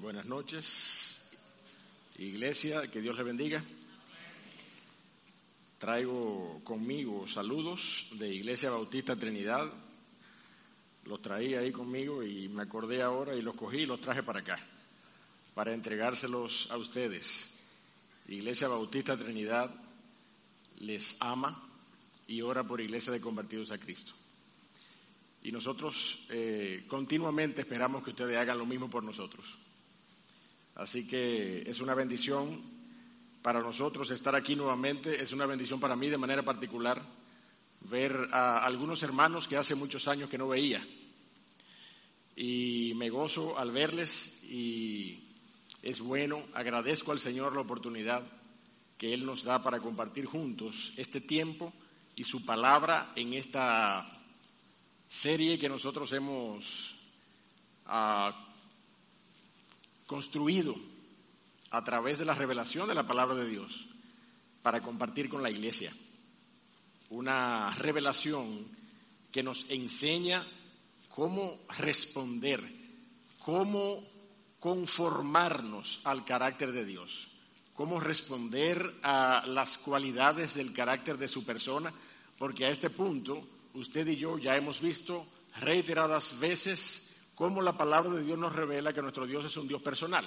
Buenas noches, iglesia, que Dios le bendiga. Traigo conmigo saludos de Iglesia Bautista Trinidad. Los traía ahí conmigo y me acordé ahora y los cogí y los traje para acá, para entregárselos a ustedes. Iglesia Bautista Trinidad les ama y ora por Iglesia de Convertidos a Cristo. Y nosotros eh, continuamente esperamos que ustedes hagan lo mismo por nosotros. Así que es una bendición para nosotros estar aquí nuevamente, es una bendición para mí de manera particular ver a algunos hermanos que hace muchos años que no veía. Y me gozo al verles y es bueno, agradezco al Señor la oportunidad que Él nos da para compartir juntos este tiempo y su palabra en esta serie que nosotros hemos ah, construido a través de la revelación de la palabra de Dios para compartir con la iglesia. Una revelación que nos enseña cómo responder, cómo conformarnos al carácter de Dios, cómo responder a las cualidades del carácter de su persona, porque a este punto usted y yo ya hemos visto reiteradas veces cómo la palabra de Dios nos revela que nuestro Dios es un Dios personal.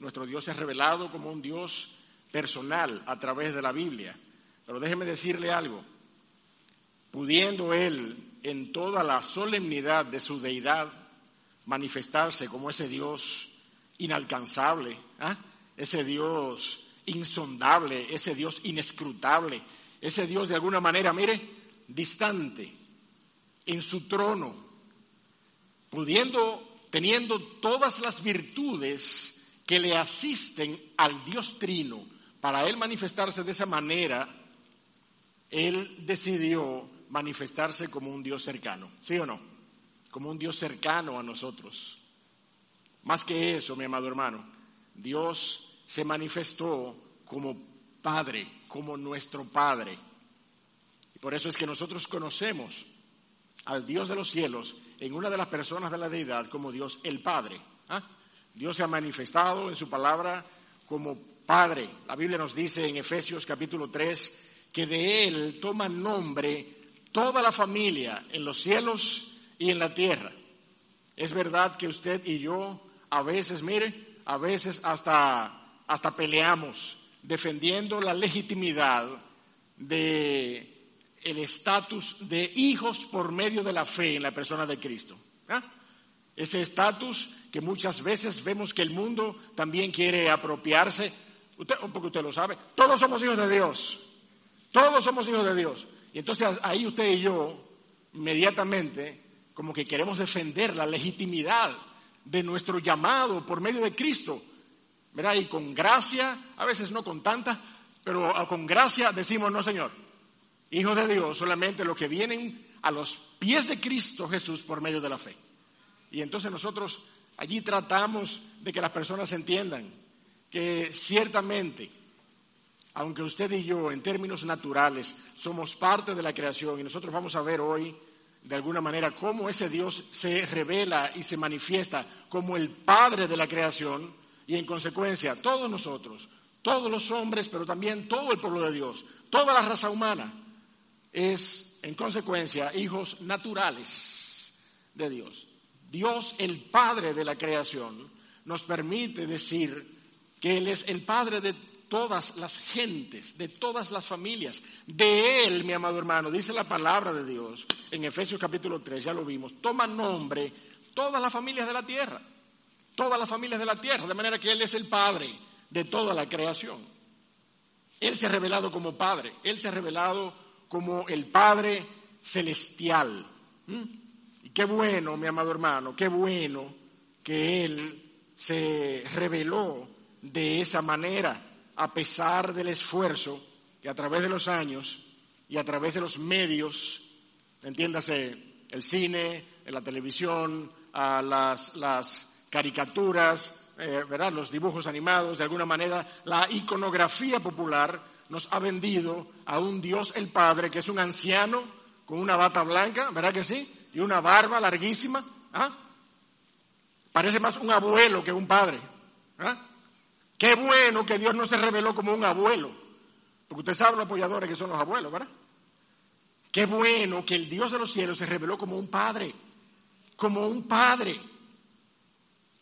Nuestro Dios es revelado como un Dios personal a través de la Biblia. Pero déjeme decirle algo. Pudiendo Él en toda la solemnidad de su deidad manifestarse como ese Dios inalcanzable, ¿ah? ese Dios insondable, ese Dios inescrutable, ese Dios de alguna manera, mire, distante, en su trono, pudiendo, teniendo todas las virtudes que le asisten al Dios Trino, para él manifestarse de esa manera, él decidió manifestarse como un Dios cercano, ¿sí o no? Como un Dios cercano a nosotros. Más que eso, mi amado hermano, Dios se manifestó como Padre, como nuestro Padre. Y por eso es que nosotros conocemos al Dios de los cielos en una de las personas de la deidad como Dios el Padre. ¿ah? Dios se ha manifestado en su palabra como Padre. La Biblia nos dice en Efesios capítulo 3 que de Él toma nombre toda la familia en los cielos y en la tierra. Es verdad que usted y yo a veces, mire, a veces hasta, hasta peleamos defendiendo la legitimidad de el estatus de hijos por medio de la fe en la persona de Cristo. ¿ah? Ese estatus que muchas veces vemos que el mundo también quiere apropiarse. Usted, porque usted lo sabe, todos somos hijos de Dios. Todos somos hijos de Dios. Y entonces ahí usted y yo, inmediatamente, como que queremos defender la legitimidad de nuestro llamado por medio de Cristo. ¿Verdad? Y con gracia, a veces no con tanta, pero con gracia decimos, no, Señor, hijos de Dios solamente los que vienen a los pies de Cristo Jesús por medio de la fe. Y entonces nosotros allí tratamos de que las personas entiendan que ciertamente, aunque usted y yo en términos naturales somos parte de la creación y nosotros vamos a ver hoy de alguna manera cómo ese Dios se revela y se manifiesta como el Padre de la creación y en consecuencia todos nosotros, todos los hombres, pero también todo el pueblo de Dios, toda la raza humana, es, en consecuencia, hijos naturales de Dios. Dios, el Padre de la creación, nos permite decir que Él es el Padre de todas las gentes, de todas las familias. De Él, mi amado hermano, dice la palabra de Dios en Efesios capítulo 3, ya lo vimos, toma nombre todas las familias de la tierra, todas las familias de la tierra, de manera que Él es el Padre de toda la creación. Él se ha revelado como Padre, Él se ha revelado como el Padre Celestial. ¿Mm? Y qué bueno, mi amado hermano, qué bueno que Él se reveló de esa manera, a pesar del esfuerzo que a través de los años y a través de los medios, entiéndase, el cine, la televisión, a las, las caricaturas, eh, ¿verdad? los dibujos animados, de alguna manera, la iconografía popular, nos ha vendido a un Dios el Padre, que es un anciano con una bata blanca, ¿verdad que sí? Y una barba larguísima, ¿ah? Parece más un abuelo que un padre. ¿ah? Qué bueno que Dios no se reveló como un abuelo. Porque usted sabe los apoyadores que son los abuelos, ¿verdad? Qué bueno que el Dios de los cielos se reveló como un padre. Como un padre.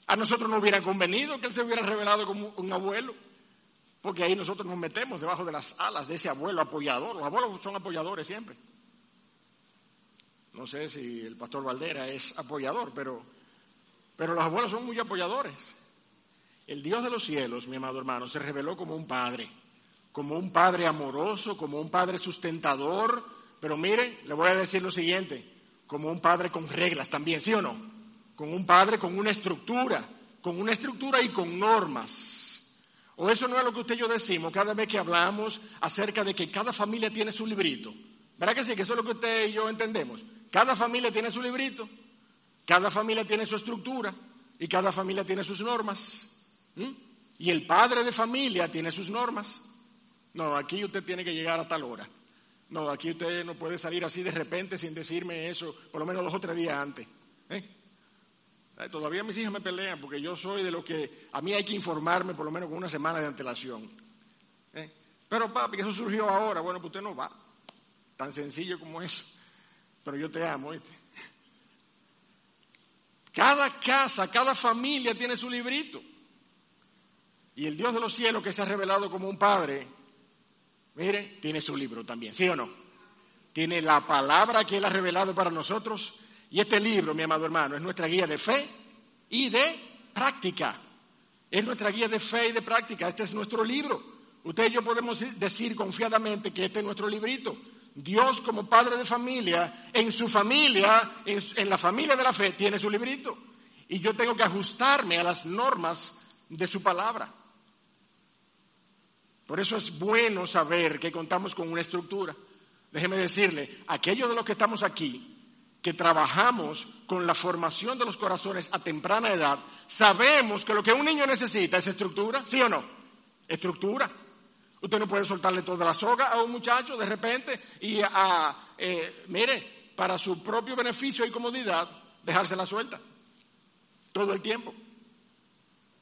A nosotros no hubiera convenido que Él se hubiera revelado como un abuelo. Porque ahí nosotros nos metemos debajo de las alas de ese abuelo apoyador. Los abuelos son apoyadores siempre. No sé si el pastor Valdera es apoyador, pero, pero los abuelos son muy apoyadores. El Dios de los cielos, mi amado hermano, se reveló como un padre, como un padre amoroso, como un padre sustentador, pero miren, le voy a decir lo siguiente, como un padre con reglas también, ¿sí o no? Con un padre con una estructura, con una estructura y con normas. O eso no es lo que usted y yo decimos cada vez que hablamos acerca de que cada familia tiene su librito. ¿Verdad que sí? Que eso es lo que usted y yo entendemos. Cada familia tiene su librito, cada familia tiene su estructura y cada familia tiene sus normas. ¿Mm? Y el padre de familia tiene sus normas. No, aquí usted tiene que llegar a tal hora. No, aquí usted no puede salir así de repente sin decirme eso, por lo menos dos o tres días antes. ¿eh? Todavía mis hijas me pelean porque yo soy de lo que a mí hay que informarme por lo menos con una semana de antelación. ¿eh? Pero papi, eso surgió ahora, bueno, pues usted no va. Tan sencillo como eso. Pero yo te amo, ¿viste? Cada casa, cada familia tiene su librito. Y el Dios de los cielos que se ha revelado como un padre, mire, tiene su libro también, ¿sí o no? Tiene la palabra que Él ha revelado para nosotros. Y este libro, mi amado hermano, es nuestra guía de fe y de práctica. Es nuestra guía de fe y de práctica. Este es nuestro libro. Usted y yo podemos decir confiadamente que este es nuestro librito. Dios como padre de familia, en su familia, en, la familia de la fe, tiene su librito. Y yo tengo que ajustarme a las normas de su palabra. Por eso es bueno saber que contamos con una estructura. Déjeme decirle, aquellos de los que estamos aquí, que trabajamos con la formación de los corazones a temprana edad, sabemos que lo que un niño necesita es estructura, ¿sí o no? Estructura. Usted no puede soltarle toda la soga a un muchacho de repente y a, eh, mire, para su propio beneficio y comodidad, dejársela suelta todo el tiempo.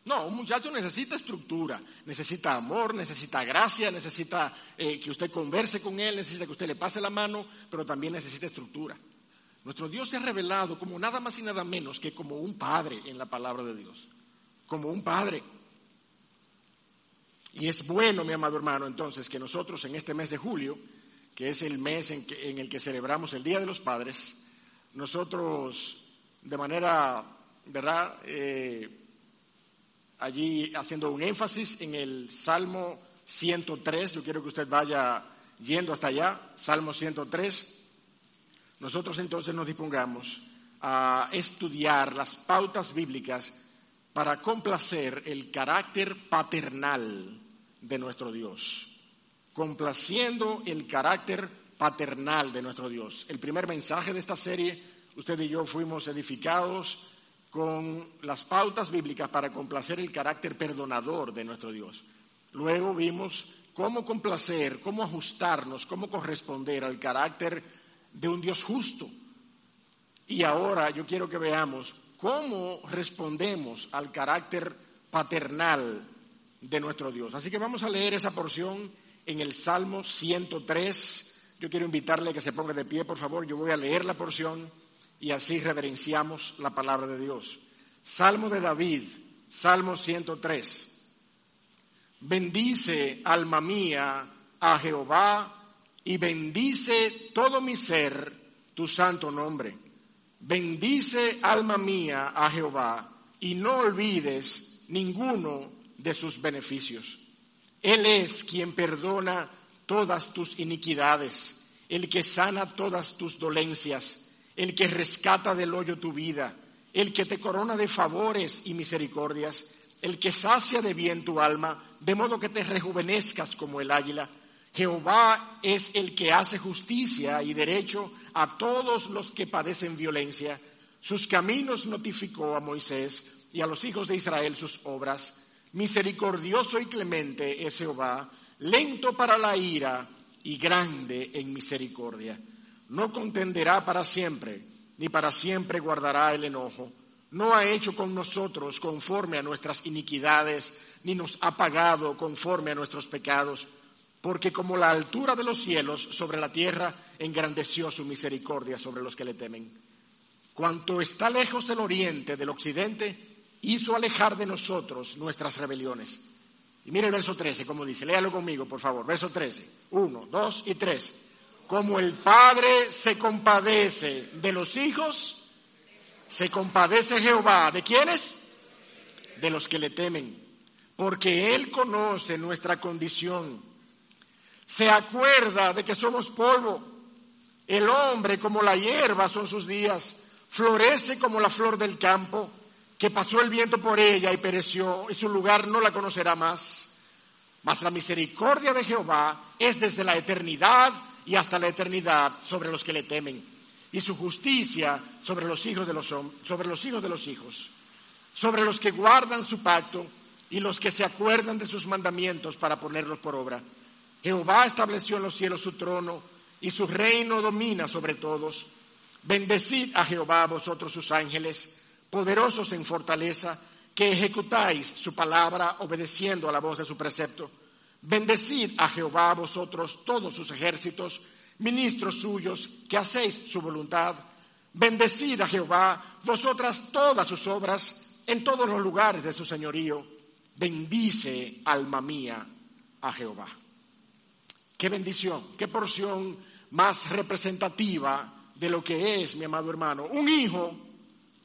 No, un muchacho necesita estructura, necesita amor, necesita gracia, necesita eh, que usted converse con él, necesita que usted le pase la mano, pero también necesita estructura. Nuestro Dios se ha revelado como nada más y nada menos que como un padre en la palabra de Dios, como un padre. Y es bueno, mi amado hermano, entonces, que nosotros en este mes de julio, que es el mes en, el que celebramos el Día de los Padres, nosotros de manera, ¿verdad? Eh, allí haciendo un énfasis en el Salmo 103. Yo quiero que usted vaya yendo hasta allá, Salmo 103. Nosotros entonces nos dispongamos a estudiar las pautas bíblicas para complacer el carácter paternal de nuestro Dios, complaciendo el carácter paternal de nuestro Dios. El primer mensaje de esta serie, usted y yo fuimos edificados con las pautas bíblicas para complacer el carácter perdonador de nuestro Dios. Luego vimos cómo complacer, cómo ajustarnos, cómo corresponder al carácter de un Dios justo. Y ahora yo quiero que veamos cómo respondemos al carácter paternal de nuestro Dios. Así que vamos a leer esa porción en el Salmo 103. Yo quiero invitarle a que se ponga de pie, por favor. Yo voy a leer la porción y así reverenciamos la palabra de Dios. Salmo de David, Salmo 103. Bendice, alma mía, a Jehová y bendice todo mi ser tu santo nombre. Bendice, alma mía, a Jehová y no olvides ninguno de sus beneficios. Él es quien perdona todas tus iniquidades, el que sana todas tus dolencias el que rescata del hoyo tu vida, el que te corona de favores y misericordias, el que sacia de bien tu alma, de modo que te rejuvenezcas como el águila. Jehová es el que hace justicia y derecho a todos los que padecen violencia. Sus caminos notificó a Moisés y a los hijos de Israel sus obras. Misericordioso y clemente es Jehová, lento para la ira y grande en misericordia no contenderá para siempre, ni para siempre guardará el enojo. no ha hecho con nosotros conforme a nuestras iniquidades, ni nos ha pagado conforme a nuestros pecados, porque como la altura de los cielos sobre la tierra, engrandeció su misericordia sobre los que le temen. Cuanto está lejos el oriente del occidente, hizo alejar de nosotros nuestras rebeliones. Y mire el verso 13, como dice, léalo conmigo, por favor. Verso 13, 1, 2 y 3. Como el Padre se compadece de los hijos, se compadece Jehová. ¿De quiénes? De los que le temen. Porque Él conoce nuestra condición. Se acuerda de que somos polvo. El hombre como la hierba son sus días. Florece como la flor del campo, que pasó el viento por ella y pereció, y su lugar no la conocerá más. Mas la misericordia de Jehová es desde la eternidad y hasta la eternidad sobre los que le temen, y su justicia sobre los hijos de los, sobre los hijos de los hijos, sobre los que guardan su pacto y los que se acuerdan de sus mandamientos para ponerlos por obra. Jehová estableció en los cielos su trono y su reino domina sobre todos. Bendecid a Jehová vosotros sus ángeles, poderosos en fortaleza, que ejecutáis su palabra obedeciendo a la voz de su precepto. Bendecid a Jehová vosotros todos sus ejércitos, ministros suyos, que hacéis su voluntad. Bendecid a Jehová vosotras todas sus obras en todos los lugares de su señorío. Bendice, alma mía, a Jehová. Qué bendición, qué porción más representativa de lo que es, mi amado hermano. Un hijo,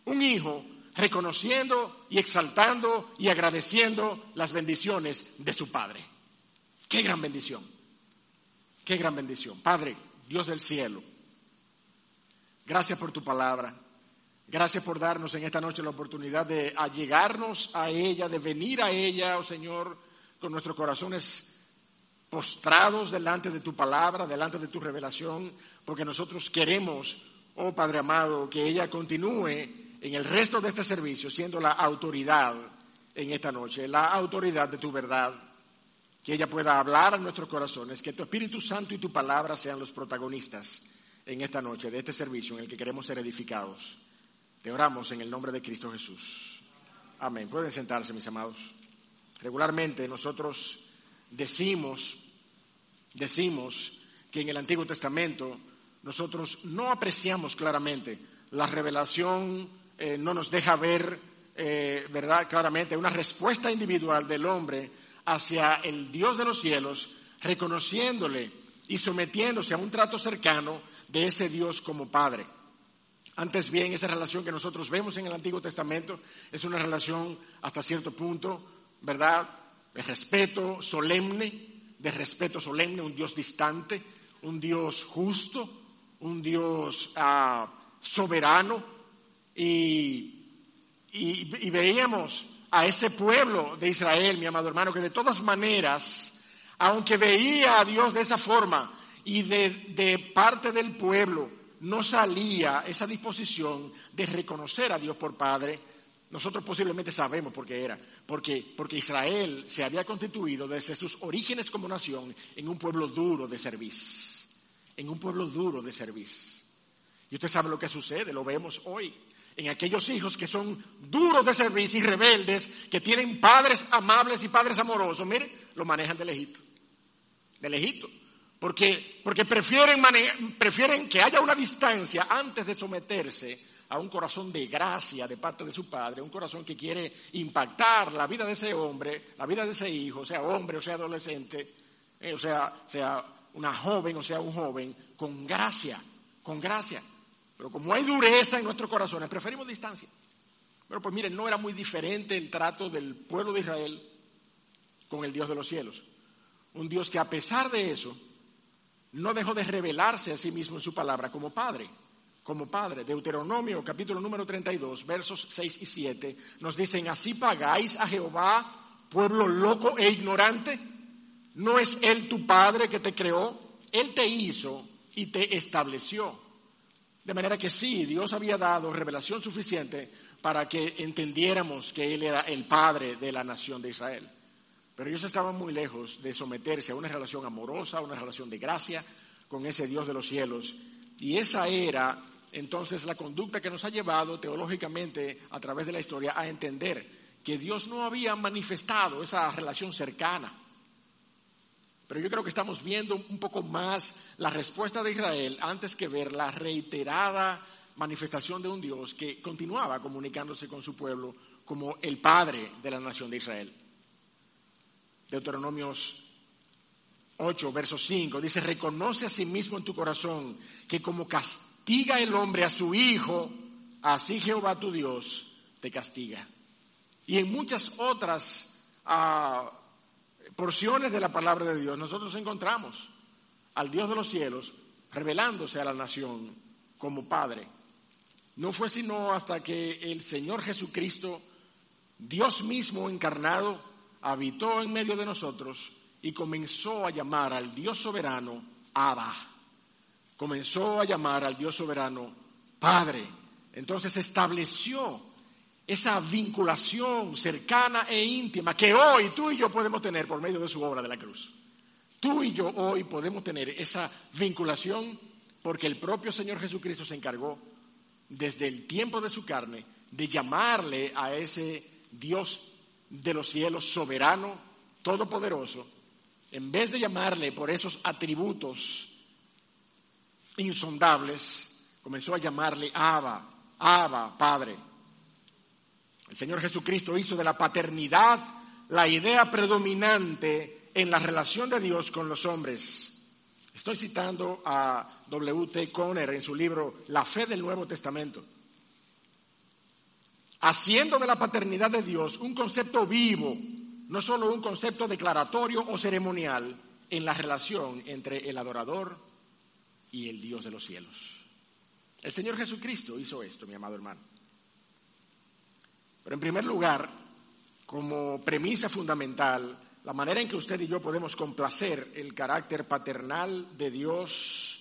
un hijo reconociendo y exaltando y agradeciendo las bendiciones de su padre. Qué gran bendición. Qué gran bendición. Padre, Dios del cielo, gracias por tu palabra. Gracias por darnos en esta noche la oportunidad de allegarnos a ella, de venir a ella, oh Señor, con nuestros corazones postrados delante de tu palabra, delante de tu revelación, porque nosotros queremos, oh Padre amado, que ella continúe en el resto de este servicio siendo la autoridad en esta noche, la autoridad de tu verdad que ella pueda hablar a nuestros corazones, que tu Espíritu Santo y tu palabra sean los protagonistas en esta noche de este servicio en el que queremos ser edificados. Te oramos en el nombre de Cristo Jesús. Amén. Pueden sentarse, mis amados. Regularmente nosotros decimos, decimos que en el Antiguo Testamento nosotros no apreciamos claramente la revelación, eh, no nos deja ver, eh, ¿verdad? Claramente una respuesta individual del hombre hacia el Dios de los cielos, reconociéndole y sometiéndose a un trato cercano de ese Dios como Padre. Antes bien, esa relación que nosotros vemos en el Antiguo Testamento es una relación hasta cierto punto, ¿verdad? De respeto solemne, de respeto solemne, un Dios distante, un Dios justo, un Dios ah, soberano. Y, y veíamos a ese pueblo de Israel, mi amado hermano, que de todas maneras, aunque veía a Dios de esa forma y de, parte del pueblo no salía esa disposición de reconocer a Dios por Padre, nosotros posiblemente sabemos por qué era, porque, porque Israel se había constituido desde sus orígenes como nación en un pueblo duro de servicio, en un pueblo duro de servicio. Y usted sabe lo que sucede, lo vemos hoy en aquellos hijos que son duros de servicio y rebeldes, que tienen padres amables y padres amorosos, mire, lo manejan de lejito, de lejito, porque, porque prefieren, prefieren que haya una distancia antes de someterse a un corazón de gracia de parte de su padre, un corazón que quiere impactar la vida de ese hombre, la vida de ese hijo, sea hombre o sea adolescente, eh, o sea, sea una joven o sea un joven, con gracia, con gracia. Pero como hay dureza en nuestros corazones, preferimos distancia. Pero pues miren, no era muy diferente el trato del pueblo de Israel con el Dios de los cielos. Un Dios que a pesar de eso, no dejó de revelarse a sí mismo en su palabra como Padre. Como Padre. Deuteronomio capítulo número 32, versos 6 y 7, nos dicen, así pagáis a Jehová, pueblo loco e ignorante. ¿No es Él tu Padre que te creó? Él te hizo y te estableció. De manera que sí, Dios había dado revelación suficiente para que entendiéramos que Él era el Padre de la nación de Israel. Pero ellos estaban muy lejos de someterse a una relación amorosa, a una relación de gracia con ese Dios de los cielos. Y esa era entonces la conducta que nos ha llevado teológicamente a través de la historia a entender que Dios no había manifestado esa relación cercana. Pero yo creo que estamos viendo un poco más la respuesta de Israel antes que ver la reiterada manifestación de un Dios que continuaba comunicándose con su pueblo como el Padre de la nación de Israel. Deuteronomios 8, verso 5, dice, reconoce a sí mismo en tu corazón que como castiga el hombre a su hijo, así Jehová tu Dios te castiga. Y en muchas otras ah, porciones de la palabra de Dios nosotros encontramos al Dios de los cielos revelándose a la nación como Padre. No fue sino hasta que el Señor Jesucristo, Dios mismo encarnado, habitó en medio de nosotros y comenzó a llamar al Dios soberano Abba. Comenzó a llamar al Dios soberano Padre. Entonces estableció esa vinculación cercana e íntima que hoy tú y yo podemos tener por medio de su obra de la cruz. Tú y yo hoy podemos tener esa vinculación porque el propio Señor Jesucristo se encargó desde el tiempo de su carne de llamarle a ese Dios de los cielos soberano, todopoderoso, en vez de llamarle por esos atributos insondables, comenzó a llamarle Abba, Abba, Padre. El Señor Jesucristo hizo de la paternidad la idea predominante en la relación de Dios con los hombres. Estoy citando a W.T. Conner en su libro La fe del Nuevo Testamento. Haciendo de la paternidad de Dios un concepto vivo, no solo un concepto declaratorio o ceremonial en la relación entre el adorador y el Dios de los cielos. El Señor Jesucristo hizo esto, mi amado hermano. Pero en primer lugar, como premisa fundamental, la manera en que usted y yo podemos complacer el carácter paternal de Dios,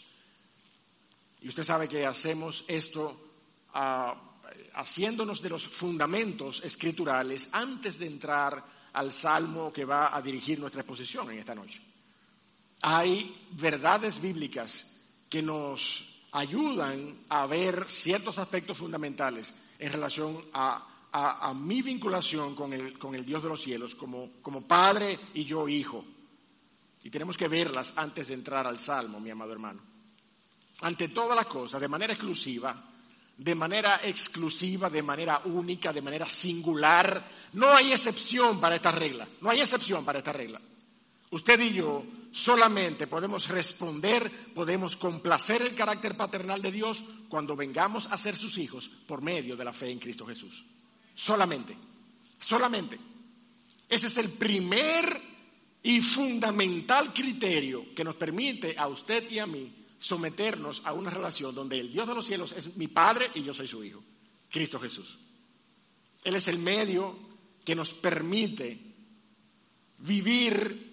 y usted sabe que hacemos esto ah, haciéndonos de los fundamentos escriturales antes de entrar al salmo que va a dirigir nuestra exposición en esta noche. Hay verdades bíblicas que nos ayudan a ver ciertos aspectos fundamentales en relación a a, mi vinculación con el, con el, Dios de los cielos como, como padre y yo hijo. Y tenemos que verlas antes de entrar al Salmo, mi amado hermano. Ante todas las cosas, de manera exclusiva, de manera exclusiva, de manera única, de manera singular, no hay excepción para esta regla, no hay excepción para esta regla. Usted y yo solamente podemos responder, podemos complacer el carácter paternal de Dios cuando vengamos a ser sus hijos por medio de la fe en Cristo Jesús. Solamente, solamente. Ese es el primer y fundamental criterio que nos permite a usted y a mí someternos a una relación donde el Dios de los cielos es mi Padre y yo soy su Hijo, Cristo Jesús. Él es el medio que nos permite vivir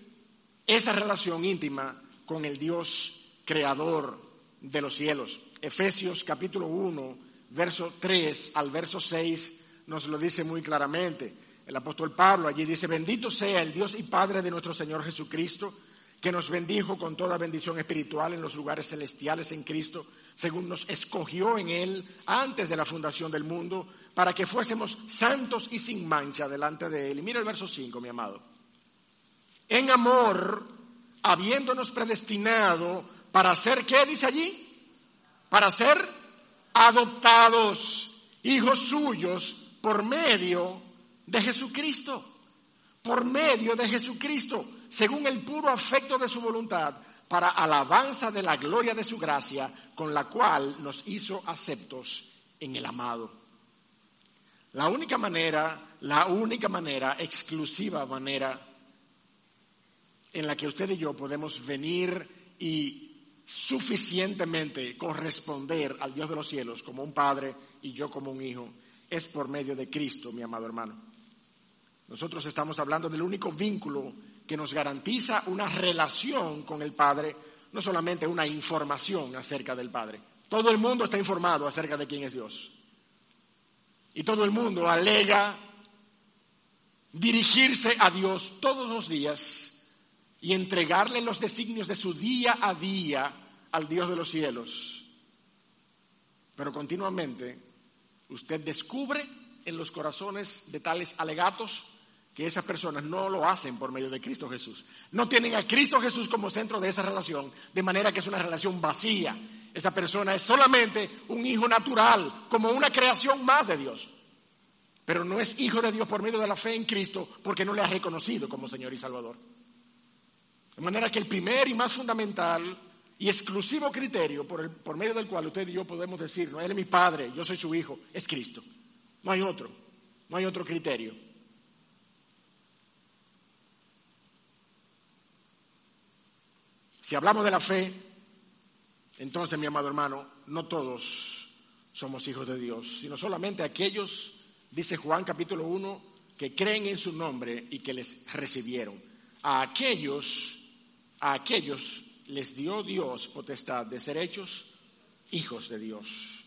esa relación íntima con el Dios creador de los cielos. Efesios capítulo 1, verso 3 al verso 6 nos lo dice muy claramente. El apóstol Pablo allí dice, bendito sea el Dios y Padre de nuestro Señor Jesucristo, que nos bendijo con toda bendición espiritual en los lugares celestiales en Cristo, según nos escogió en Él antes de la fundación del mundo, para que fuésemos santos y sin mancha delante de Él. Y mira el verso 5, mi amado. En amor, habiéndonos predestinado para ser, ¿qué dice allí? Para ser adoptados, hijos suyos por medio de Jesucristo, por medio de Jesucristo, según el puro afecto de su voluntad, para alabanza de la gloria de su gracia, con la cual nos hizo aceptos en el amado. La única manera, la única manera, exclusiva manera en la que usted y yo podemos venir y suficientemente corresponder al Dios de los cielos como un padre y yo como un hijo, es por medio de Cristo, mi amado hermano. Nosotros estamos hablando del único vínculo que nos garantiza una relación con el Padre, no solamente una información acerca del Padre. Todo el mundo está informado acerca de quién es Dios. Y todo el mundo alega dirigirse a Dios todos los días y entregarle los designios de su día a día al Dios de los cielos. Pero continuamente usted descubre en los corazones de tales alegatos que esas personas no lo hacen por medio de Cristo Jesús. No tienen a Cristo Jesús como centro de esa relación, de manera que es una relación vacía. Esa persona es solamente un hijo natural, como una creación más de Dios. Pero no es hijo de Dios por medio de la fe en Cristo porque no le ha reconocido como Señor y Salvador. De manera que el primer y más fundamental y exclusivo criterio por, el, por medio del cual usted y yo podemos decir, no, Él es mi Padre, yo soy su Hijo, es Cristo. No hay otro, no hay otro criterio. Si hablamos de la fe, entonces, mi amado hermano, no todos somos hijos de Dios, sino solamente aquellos, dice Juan capítulo 1, que creen en su nombre y que les recibieron. A aquellos, a aquellos les dio Dios potestad de ser hechos hijos de Dios.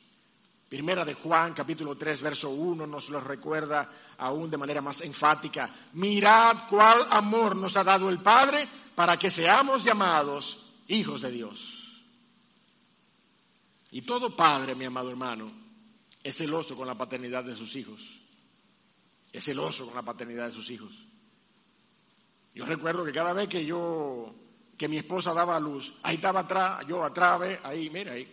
Primera de Juan, capítulo 3, verso 1, nos lo recuerda aún de manera más enfática. Mirad cuál amor nos ha dado el Padre para que seamos llamados hijos de Dios. Y todo padre, mi amado hermano, es celoso con la paternidad de sus hijos. Es celoso con la paternidad de sus hijos. Yo recuerdo que cada vez que yo, que mi esposa daba a luz, ahí estaba atrás, yo atrás, ahí, mira, ahí,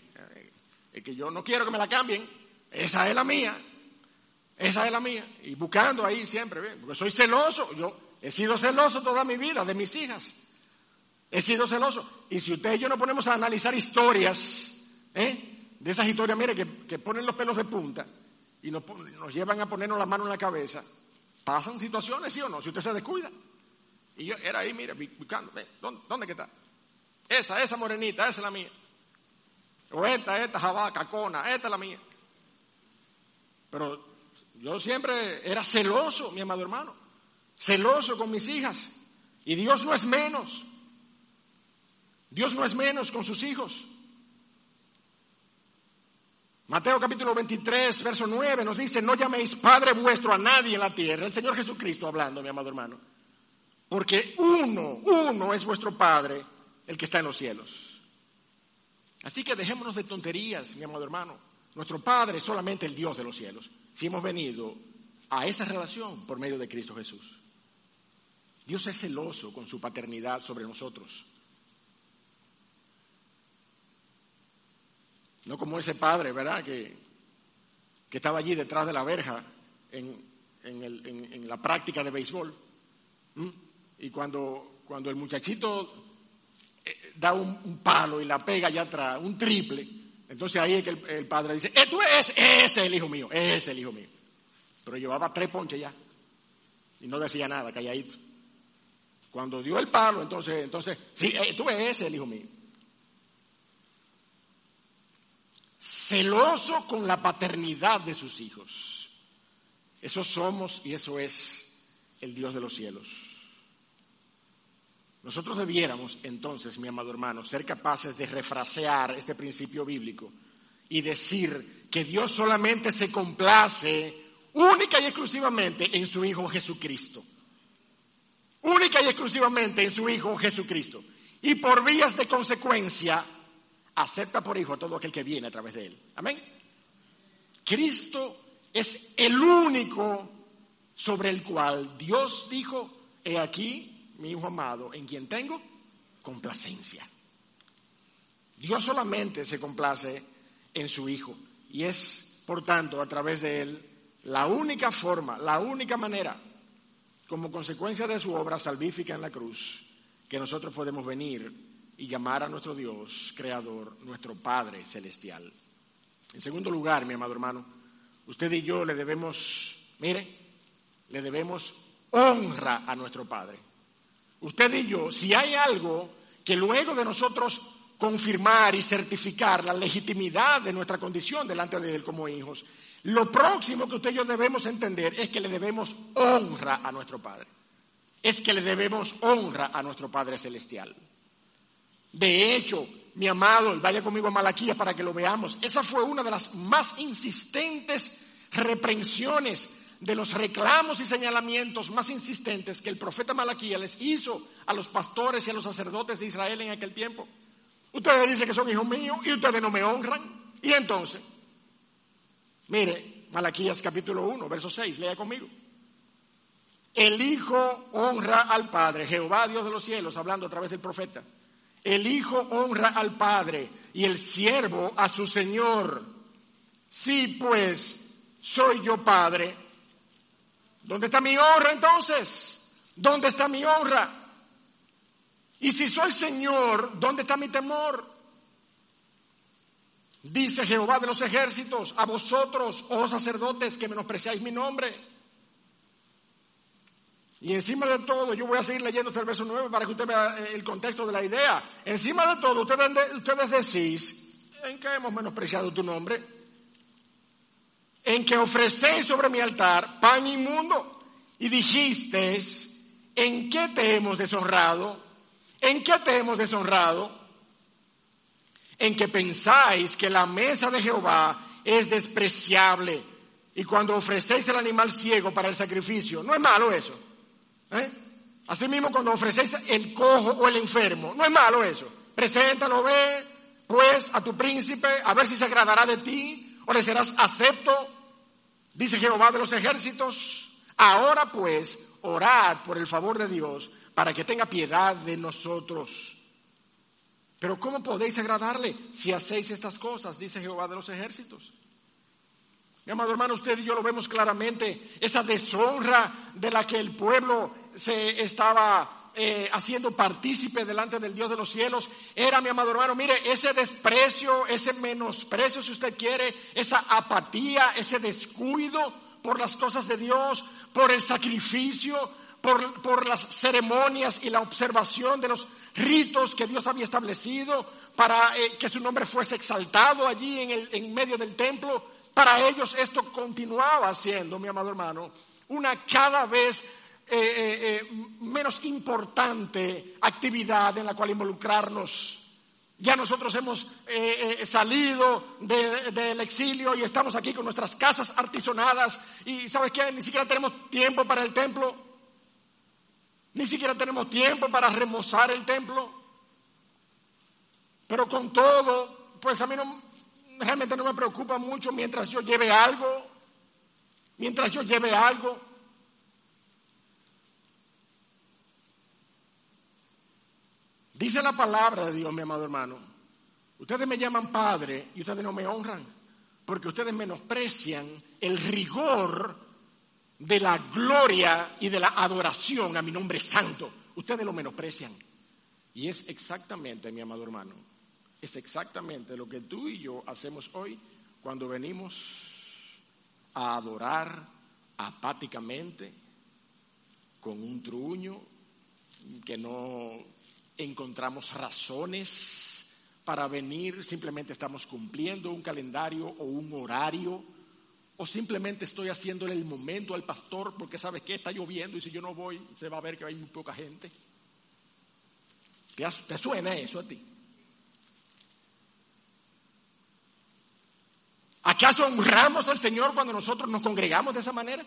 es que yo no quiero que me la cambien, esa es la mía, esa es la mía, y buscando ahí siempre, porque soy celoso, yo he sido celoso toda mi vida de mis hijas. He sido celoso. Y si usted y yo nos ponemos a analizar historias, ¿eh? de esas historias, mire, que, ponen los pelos de punta y nos, llevan a ponernos la mano en la cabeza, pasan situaciones, ¿sí o no? Si usted se descuida. Y yo era ahí, mire, buscando, ¿dónde, ¿dónde que está? Esa, esa morenita, esa es la mía. O esta, esta, jabaca, cona, esta es la mía. Pero yo siempre era celoso, mi amado hermano. Celoso con mis hijas. Y Dios no es menos. Dios no es menos con sus hijos. Mateo capítulo 23, verso 9 nos dice, no llaméis Padre vuestro a nadie en la tierra, el Señor Jesucristo hablando, mi amado hermano, porque uno, uno es vuestro Padre, el que está en los cielos. Así que dejémonos de tonterías, mi amado hermano. Nuestro Padre es solamente el Dios de los cielos, si hemos venido a esa relación por medio de Cristo Jesús. Dios es celoso con su paternidad sobre nosotros. No como ese padre, ¿verdad? Que, que estaba allí detrás de la verja en, en, la práctica de béisbol. Y cuando, cuando el muchachito eh, da un, palo y la pega allá atrás, un triple, entonces ahí es que el, padre dice, tú ese es el hijo mío, ese es el hijo mío. Pero llevaba tres ponches ya y no decía nada, calladito. Cuando dio el palo, entonces, entonces, sí, eh, tú ese es el hijo mío. celoso con la paternidad de sus hijos. Eso somos y eso es el Dios de los cielos. Nosotros debiéramos entonces, mi amado hermano, ser capaces de refrasear este principio bíblico y decir que Dios solamente se complace única y exclusivamente en su Hijo Jesucristo. Única y exclusivamente en su Hijo Jesucristo. Y por vías de consecuencia, acepta por hijo a todo aquel que viene a través de él. Amén. Cristo es el único sobre el cual Dios dijo, he aquí mi hijo amado, en quien tengo complacencia. Dios solamente se complace en su hijo y es, por tanto, a través de él la única forma, la única manera, como consecuencia de su obra salvífica en la cruz, que nosotros podemos venir y llamar a nuestro Dios, Creador, nuestro Padre Celestial. En segundo lugar, mi amado hermano, usted y yo le debemos, mire, le debemos honra a nuestro Padre. Usted y yo, si hay algo que luego de nosotros confirmar y certificar la legitimidad de nuestra condición delante de Él como hijos, lo próximo que usted y yo debemos entender es que le debemos honra a nuestro Padre. Es que le debemos honra a nuestro Padre Celestial. De hecho, mi amado, vaya conmigo a Malaquías para que lo veamos. Esa fue una de las más insistentes reprensiones de los reclamos y señalamientos más insistentes que el profeta Malaquías les hizo a los pastores y a los sacerdotes de Israel en aquel tiempo. Ustedes dicen que son hijos míos y ustedes no me honran. Y entonces, Mire, Malaquías capítulo 1, verso 6, lea conmigo. El Hijo honra al Padre, Jehová Dios de los cielos, hablando a través del profeta. El Hijo honra al Padre y el siervo a su Señor. Sí, pues, soy yo Padre. ¿Dónde está mi honra entonces? ¿Dónde está mi honra? Y si soy Señor, ¿dónde está mi temor? Dice Jehová de los ejércitos, a vosotros, oh sacerdotes, que menospreciáis mi nombre. Y encima de todo, yo voy a seguir leyendo el verso 9 para que usted vea eh, el contexto de la idea. Encima de todo, ustedes, ustedes decís, ¿en qué hemos menospreciado tu nombre? En que ofrecéis sobre mi altar pan inmundo. Y dijisteis, ¿en qué te hemos deshonrado? ¿En qué te hemos deshonrado? En que pensáis que la mesa de Jehová es despreciable. Y cuando ofrecéis el animal ciego para el sacrificio, no es malo eso. ¿Eh? Asimismo, cuando ofreces el cojo o el enfermo, no es malo eso. Preséntalo, ve, pues, a tu príncipe, a ver si se agradará de ti, o le serás acepto, dice Jehová de los ejércitos. Ahora, pues, orad por el favor de Dios, para que tenga piedad de nosotros. Pero ¿cómo podéis agradarle si hacéis estas cosas? Dice Jehová de los ejércitos. Mi amado hermano, usted y yo lo vemos claramente, esa deshonra de la que el pueblo se estaba eh, haciendo partícipe delante del Dios de los cielos, era, mi amado hermano, mire, ese desprecio, ese menosprecio, si usted quiere, esa apatía, ese descuido por las cosas de Dios, por el sacrificio, por, por las ceremonias y la observación de los ritos que Dios había establecido para eh, que su nombre fuese exaltado allí en, el, en medio del templo para ellos esto continuaba siendo, mi amado hermano, una cada vez eh, eh, eh, menos importante actividad en la cual involucrarnos. Ya nosotros hemos salido del exilio y estamos aquí con nuestras casas artisonadas y ¿sabes qué? Ni siquiera tenemos tiempo para el templo. Ni siquiera tenemos tiempo para remozar el templo. Pero con todo, pues a mí no, realmente no me preocupa mucho mientras yo lleve algo, mientras yo lleve algo. Dice la palabra de Dios, mi amado hermano. Ustedes me llaman padre y ustedes no me honran, porque ustedes menosprecian el rigor de la gloria y de la adoración a mi nombre santo. Ustedes lo menosprecian. Y es exactamente, mi amado hermano, es exactamente lo que tú y yo hacemos hoy cuando venimos a adorar apáticamente, con un truño, que no encontramos razones para venir, simplemente estamos cumpliendo un calendario o un horario, o simplemente estoy haciéndole el momento al pastor porque sabe que está lloviendo y si yo no voy se va a ver que hay muy poca gente. ¿Te, suena eso a ti? ¿Acaso honramos al Señor cuando nosotros nos congregamos de esa manera?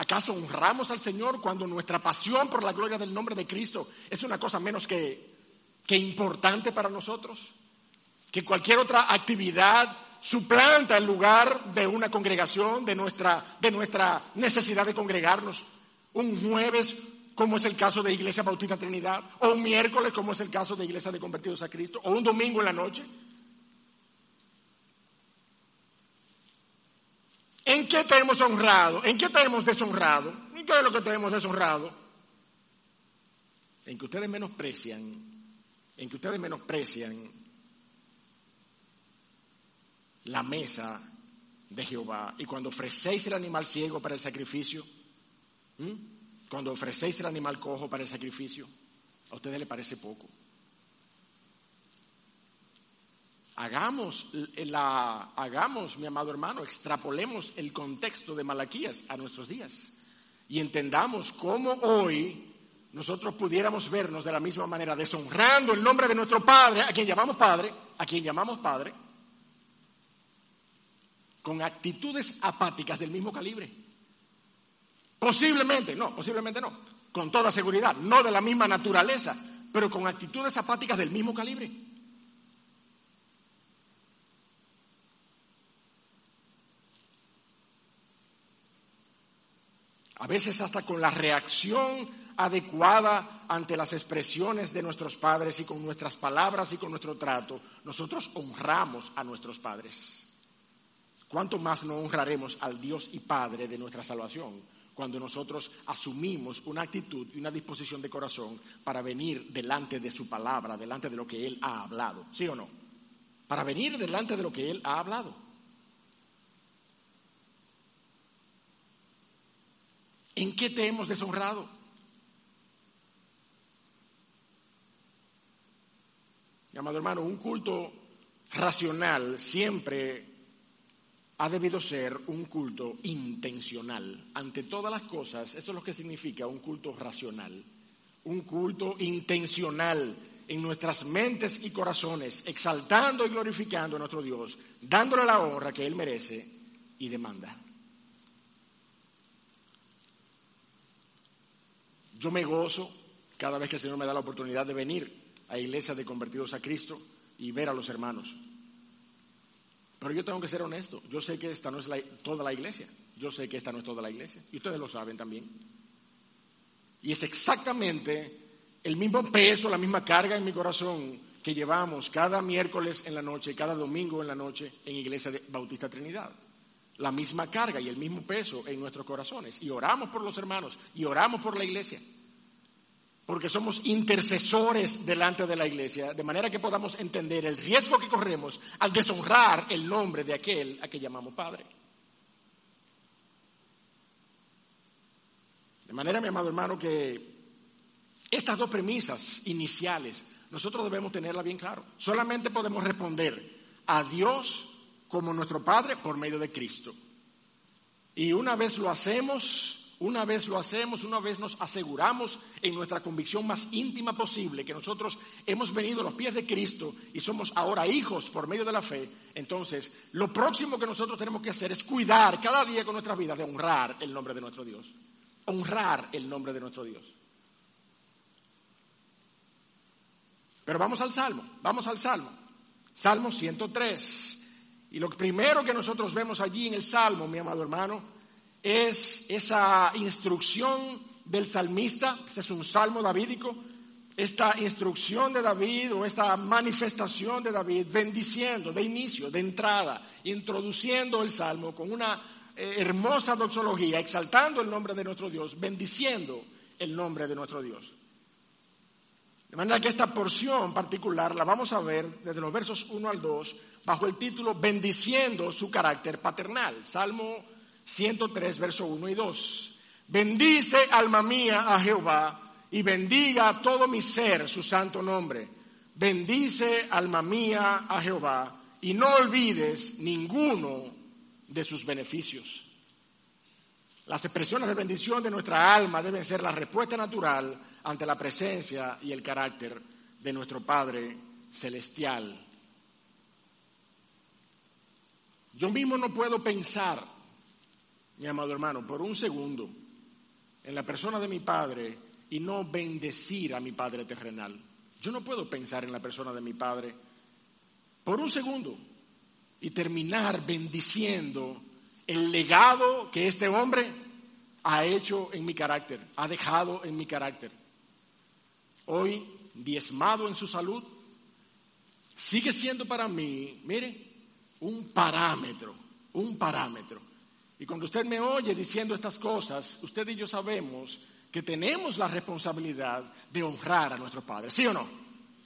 ¿Acaso honramos al Señor cuando nuestra pasión por la gloria del nombre de Cristo es una cosa menos que, que importante para nosotros? Que cualquier otra actividad suplanta el lugar de una congregación, de nuestra, de nuestra necesidad de congregarnos. Un jueves, como es el caso de Iglesia Bautista Trinidad, o un miércoles, como es el caso de Iglesia de Convertidos a Cristo, o un domingo en la noche. ¿En qué te hemos honrado? ¿En qué te hemos deshonrado? ¿En qué es lo que te hemos deshonrado? En que ustedes menosprecian, en que ustedes menosprecian la mesa de Jehová. Y cuando ofrecéis el animal ciego para el sacrificio, cuando ofrecéis el animal cojo para el sacrificio, a ustedes les parece poco. Hagamos, la, hagamos, mi amado hermano, extrapolemos el contexto de Malaquías a nuestros días y entendamos cómo hoy nosotros pudiéramos vernos de la misma manera, deshonrando el nombre de nuestro Padre, a quien llamamos Padre, a quien llamamos Padre, con actitudes apáticas del mismo calibre. Posiblemente, no, posiblemente no, con toda seguridad, no de la misma naturaleza, pero con actitudes apáticas del mismo calibre. A veces hasta con la reacción adecuada ante las expresiones de nuestros padres y con nuestras palabras y con nuestro trato, nosotros honramos a nuestros padres. ¿Cuánto más no honraremos al Dios y Padre de nuestra salvación cuando nosotros asumimos una actitud y una disposición de corazón para venir delante de su palabra, delante de lo que Él ha hablado? ¿Sí o no? Para venir delante de lo que Él ha hablado. ¿En qué te hemos deshonrado? Mi amado hermano, un culto racional siempre ha debido ser un culto intencional. Ante todas las cosas, eso es lo que significa un culto racional. Un culto intencional en nuestras mentes y corazones, exaltando y glorificando a nuestro Dios, dándole la honra que Él merece y demanda. Yo me gozo cada vez que el Señor me da la oportunidad de venir a iglesias de convertidos a Cristo y ver a los hermanos. Pero yo tengo que ser honesto. Yo sé que esta no es toda la iglesia. Yo sé que esta no es toda la iglesia. Y ustedes lo saben también. Y es exactamente el mismo peso, la misma carga en mi corazón que llevamos cada miércoles en la noche, cada domingo en la noche en Iglesia de Bautista Trinidad. La misma carga y el mismo peso en nuestros corazones. Y oramos por los hermanos y oramos por la iglesia porque somos intercesores delante de la iglesia, de manera que podamos entender el riesgo que corremos al deshonrar el nombre de aquel a que llamamos Padre. De manera, mi amado hermano, que estas dos premisas iniciales nosotros debemos tenerlas bien claro. Solamente podemos responder a Dios como nuestro Padre por medio de Cristo. Y una vez lo hacemos, una vez lo hacemos, una vez nos aseguramos en nuestra convicción más íntima posible que nosotros hemos venido a los pies de Cristo y somos ahora hijos por medio de la fe, entonces lo próximo que nosotros tenemos que hacer es cuidar cada día con nuestra vida de honrar el nombre de nuestro Dios. Honrar el nombre de nuestro Dios. Pero vamos al Salmo, vamos al Salmo. Salmo 103. Y lo primero que nosotros vemos allí en el Salmo, mi amado hermano, es esa instrucción del salmista, este es un salmo davídico, esta instrucción de David o esta manifestación de David bendiciendo de inicio, de entrada, introduciendo el salmo con una eh, hermosa doxología, exaltando el nombre de nuestro Dios, bendiciendo el nombre de nuestro Dios. De manera que esta porción particular la vamos a ver desde los versos 1 al 2 bajo el título Bendiciendo su carácter paternal. Salmo 103, verso 1 y 2. Bendice, alma mía, a Jehová, y bendiga todo mi ser su santo nombre. Bendice, alma mía, a Jehová, y no olvides ninguno de sus beneficios. Las expresiones de bendición de nuestra alma deben ser la respuesta natural ante la presencia y el carácter de nuestro Padre Celestial. Yo mismo no puedo pensar mi amado hermano, por un segundo en la persona de mi Padre y no bendecir a mi Padre terrenal. Yo no puedo pensar en la persona de mi Padre por un segundo y terminar bendiciendo el legado que este hombre ha hecho en mi carácter, ha dejado en mi carácter. Hoy, diezmado en su salud, sigue siendo para mí, mire, un parámetro, un parámetro y cuando usted me oye diciendo estas cosas, usted y yo sabemos que tenemos la responsabilidad de honrar a nuestros padres, ¿sí o no?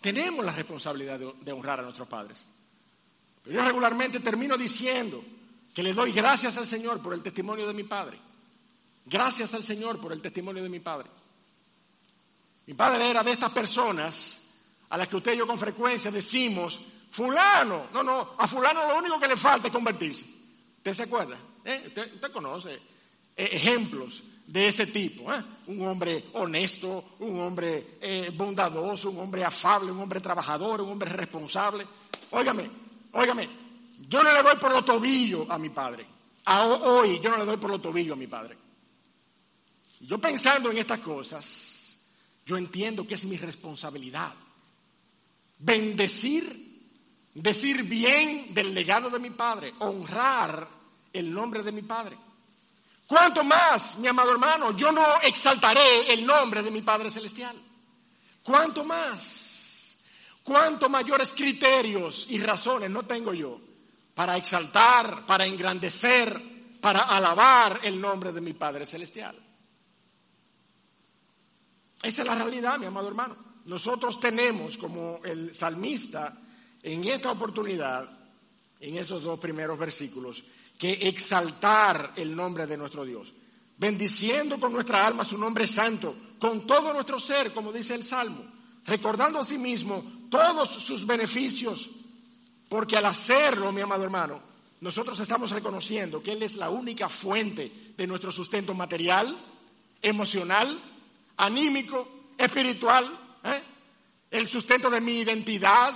Tenemos la responsabilidad de, honrar a nuestros padres. Pero yo regularmente termino diciendo que le doy gracias al Señor por el testimonio de mi padre. Gracias al Señor por el testimonio de mi padre. Mi padre era de estas personas a las que usted y yo con frecuencia decimos, fulano, no, no, a fulano lo único que le falta es convertirse. ¿Usted se acuerda? ¿Eh? Usted, conoce eh, ejemplos de ese tipo. ¿eh? Un hombre honesto, un hombre bondadoso, un hombre afable, un hombre trabajador, un hombre responsable. Óigame, óigame, yo no le doy por los tobillos a mi padre. hoy yo no le doy por los tobillos a mi padre. Yo pensando en estas cosas, yo entiendo que es mi responsabilidad. Bendecir, decir bien del legado de mi padre, honrar el nombre de mi Padre. ¿Cuánto más, mi amado hermano? Yo no exaltaré el nombre de mi Padre Celestial. ¿Cuánto más? ¿Cuánto mayores criterios y razones no tengo yo para exaltar, para engrandecer, para alabar el nombre de mi Padre Celestial? Esa es la realidad, mi amado hermano. Nosotros tenemos, como el salmista, en esta oportunidad, en esos dos primeros versículos, que exaltar el nombre de nuestro Dios, bendiciendo con nuestra alma su nombre santo, con todo nuestro ser, como dice el Salmo, recordando a sí mismo todos sus beneficios, porque al hacerlo, mi amado hermano, nosotros estamos reconociendo que Él es la única fuente de nuestro sustento material, emocional, anímico, espiritual, ¿eh? el sustento de mi identidad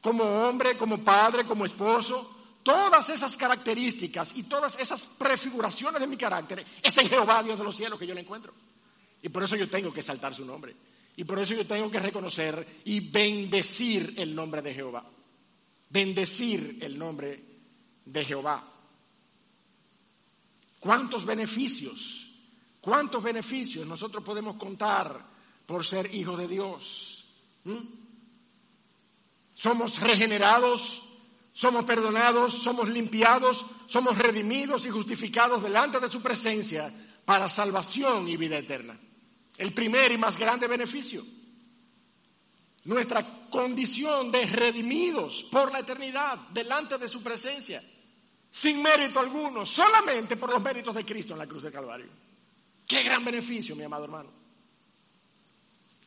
como hombre, como padre, como esposo, todas esas características y todas esas prefiguraciones de mi carácter, es en Jehová, Dios de los cielos, que yo le encuentro. Y por eso yo tengo que saltar su nombre. Y por eso yo tengo que reconocer y bendecir el nombre de Jehová. Bendecir el nombre de Jehová. ¿Cuántos beneficios? ¿Cuántos beneficios nosotros podemos contar por ser hijos de Dios? ¿Mm? Somos regenerados somos perdonados, somos limpiados, somos redimidos y justificados delante de su presencia para salvación y vida eterna. El primer y más grande beneficio. Nuestra condición de redimidos por la eternidad delante de su presencia, sin mérito alguno, solamente por los méritos de Cristo en la cruz del Calvario. Qué gran beneficio, mi amado hermano.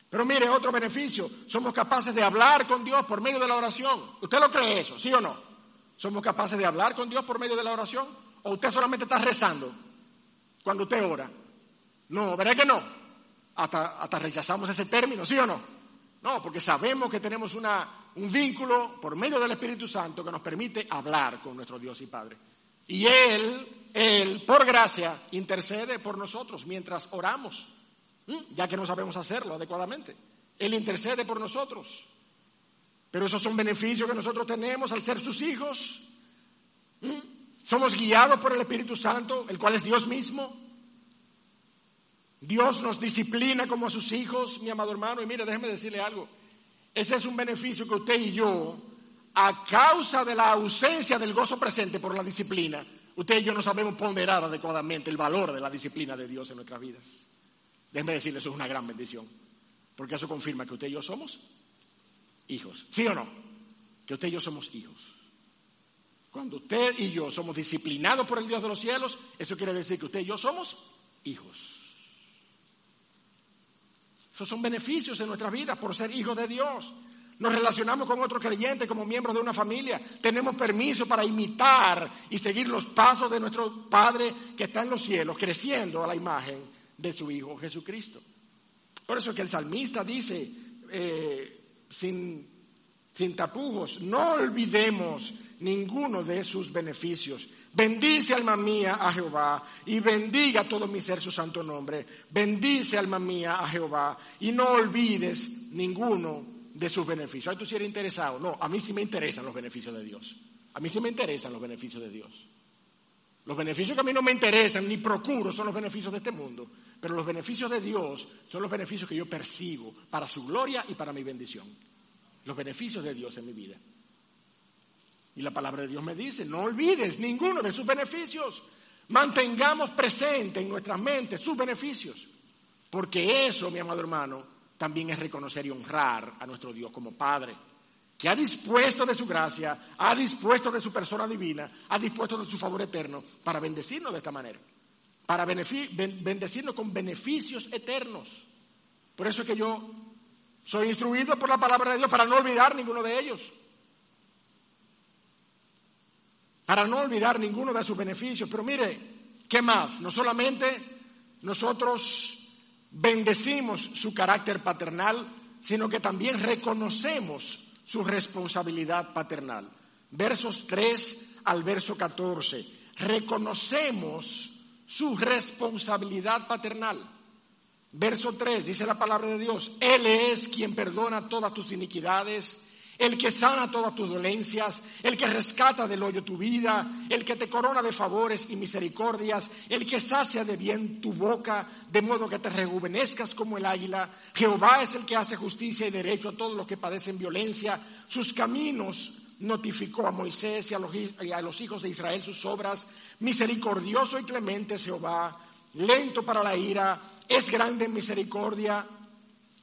Pero mire, otro beneficio, somos capaces de hablar con Dios por medio de la oración. ¿Usted lo cree eso, sí o no? ¿Somos capaces de hablar con Dios por medio de la oración? ¿O usted solamente está rezando cuando usted ora? No, ¿verdad que no? Hasta, hasta rechazamos ese término, ¿sí o no? No, porque sabemos que tenemos una, un vínculo por medio del Espíritu Santo que nos permite hablar con nuestro Dios y Padre. Y Él, Él, por gracia, intercede por nosotros mientras oramos ya que no sabemos hacerlo adecuadamente. Él intercede por nosotros. Pero esos son beneficios que nosotros tenemos al ser sus hijos. Somos guiados por el Espíritu Santo, el cual es Dios mismo. Dios nos disciplina como a sus hijos, mi amado hermano. Y mire, déjeme decirle algo. Ese es un beneficio que usted y yo, a causa de la ausencia del gozo presente por la disciplina, usted y yo no sabemos ponderar adecuadamente el valor de la disciplina de Dios en nuestras vidas. Déjenme decirle, eso es una gran bendición. Porque eso confirma que usted y yo somos hijos. ¿Sí o no? Que usted y yo somos hijos. Cuando usted y yo somos disciplinados por el Dios de los cielos, eso quiere decir que usted y yo somos hijos. Esos son beneficios en nuestra vida por ser hijos de Dios. Nos relacionamos con otro creyente como miembros de una familia. Tenemos permiso para imitar y seguir los pasos de nuestro Padre que está en los cielos, creciendo a la imagen de su Hijo Jesucristo. Por eso que el salmista dice, eh, sin, sin tapujos, no olvidemos ninguno de sus beneficios. Bendice alma mía a Jehová y bendiga todo mi ser su santo nombre. Bendice alma mía a Jehová y no olvides ninguno de sus beneficios. Ay, tú si eres interesado. No, a mí sí me interesan los beneficios de Dios. A mí sí me interesan los beneficios de Dios. Los beneficios que a mí no me interesan ni procuro son los beneficios de este mundo, pero los beneficios de Dios son los beneficios que yo persigo para su gloria y para mi bendición. Los beneficios de Dios en mi vida. Y la palabra de Dios me dice, no olvides ninguno de sus beneficios. Mantengamos presente en nuestras mentes sus beneficios. Porque eso, mi amado hermano, también es reconocer y honrar a nuestro Dios como Padre que ha dispuesto de su gracia, ha dispuesto de su persona divina, ha dispuesto de su favor eterno para bendecirnos de esta manera, para bendecirnos con beneficios eternos. Por eso es que yo soy instruido por la palabra de Dios para no olvidar ninguno de ellos, para no olvidar ninguno de sus beneficios. Pero mire, ¿qué más? No solamente nosotros bendecimos su carácter paternal, sino que también reconocemos su responsabilidad paternal. Versos 3 al verso 14. Reconocemos su responsabilidad paternal. Verso 3 dice la palabra de Dios, Él es quien perdona todas tus iniquidades, el que sana todas tus dolencias, el que rescata del hoyo tu vida, el que te corona de favores y misericordias, el que sacia de bien tu boca, de modo que te rejuvenezcas como el águila. Jehová es el que hace justicia y derecho a todos los que padecen violencia. Sus caminos notificó a Moisés y a los, y a los hijos de Israel sus obras. Misericordioso y clemente Jehová, lento para la ira, es grande en misericordia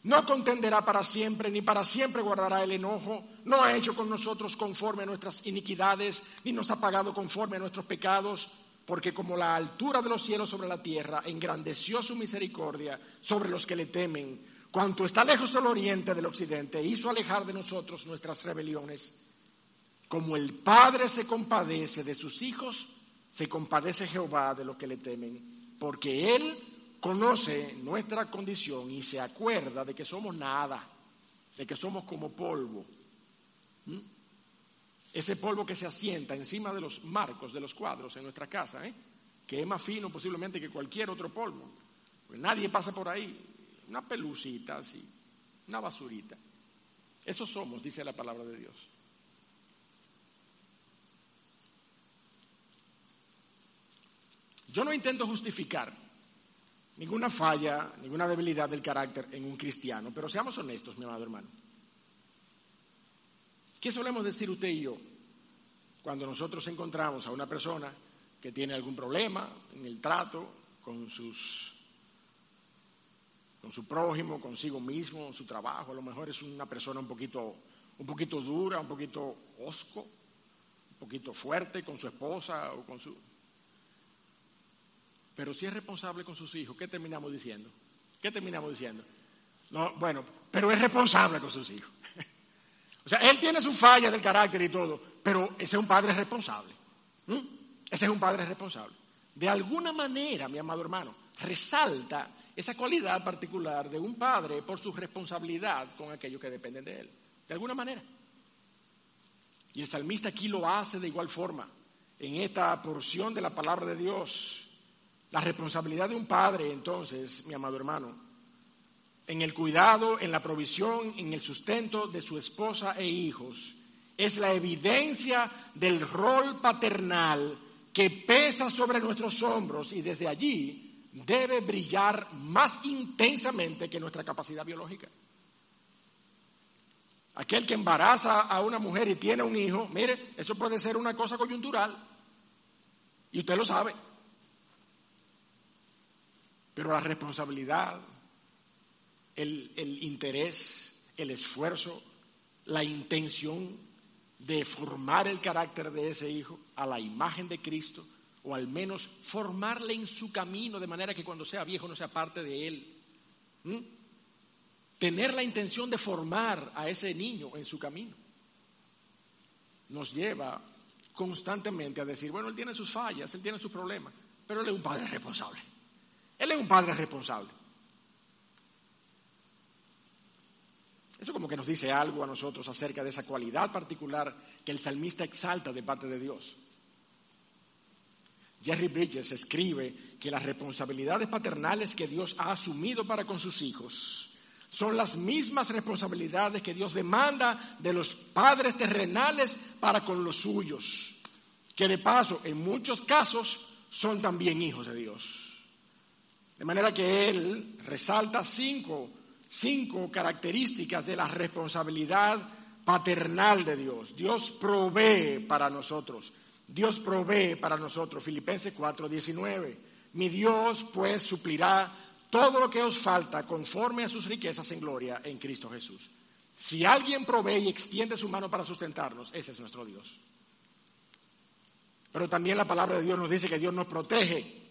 no contenderá para siempre, ni para siempre guardará el enojo. No ha hecho con nosotros conforme a nuestras iniquidades, ni nos ha pagado conforme a nuestros pecados, porque como la altura de los cielos sobre la tierra, engrandeció su misericordia sobre los que le temen. Cuanto está lejos del oriente del occidente, hizo alejar de nosotros nuestras rebeliones. Como el Padre se compadece de sus hijos, se compadece Jehová de los que le temen, porque Él conoce nuestra condición y se acuerda de que somos nada, de que somos como polvo. ¿Mm? Ese polvo que se asienta encima de los marcos de los cuadros en nuestra casa, ¿eh? que es más fino posiblemente que cualquier otro polvo. Nadie pasa por ahí, una pelucita así, una basurita. Eso somos, dice la palabra de Dios. Yo no intento justificar ninguna falla, ninguna debilidad del carácter en un cristiano. Pero seamos honestos, mi amado hermano. ¿Qué solemos decir usted y yo cuando nosotros encontramos a una persona que tiene algún problema en el trato con sus con su prójimo, consigo mismo, su trabajo, a lo mejor es una persona un poquito un poquito dura, un poquito osco, un poquito fuerte con su esposa o con su pero si es responsable con sus hijos, ¿qué terminamos diciendo? ¿Qué terminamos diciendo? No, bueno, pero es responsable con sus hijos. o sea, él tiene sus fallas del carácter y todo, pero ese es un padre responsable. Ese es un padre responsable. De alguna manera, mi amado hermano, resalta esa cualidad particular de un padre por su responsabilidad con aquellos que dependen de él. De alguna manera. Y el salmista aquí lo hace de igual forma. En esta porción de la palabra de Dios, la responsabilidad de un padre, entonces, mi amado hermano, en el cuidado, en la provisión, en el sustento de su esposa e hijos, es la evidencia del rol paternal que pesa sobre nuestros hombros y desde allí debe brillar más intensamente que nuestra capacidad biológica. Aquel que embaraza a una mujer y tiene un hijo, mire, eso puede ser una cosa coyuntural. Y usted lo sabe. Pero la responsabilidad, el, interés, el esfuerzo, la intención de formar el carácter de ese hijo a la imagen de Cristo, o al menos formarle en su camino de manera que cuando sea viejo no sea parte de él. Tener la intención de formar a ese niño en su camino nos lleva constantemente a decir, bueno, él tiene sus fallas, él tiene sus problemas, pero él es un padre responsable. Él es un padre responsable. Eso como que nos dice algo a nosotros acerca de esa cualidad particular que el salmista exalta de parte de Dios. Jerry Bridges escribe que las responsabilidades paternales que Dios ha asumido para con sus hijos son las mismas responsabilidades que Dios demanda de los padres terrenales para con los suyos, que de paso en muchos casos son también hijos de Dios. De manera que él resalta cinco, cinco características de la responsabilidad paternal de Dios. Dios provee para nosotros. Dios provee para nosotros. Filipenses 4:19. Mi Dios pues suplirá todo lo que os falta conforme a sus riquezas en gloria en Cristo Jesús. Si alguien provee y extiende su mano para sustentarnos, ese es nuestro Dios. Pero también la palabra de Dios nos dice que Dios nos protege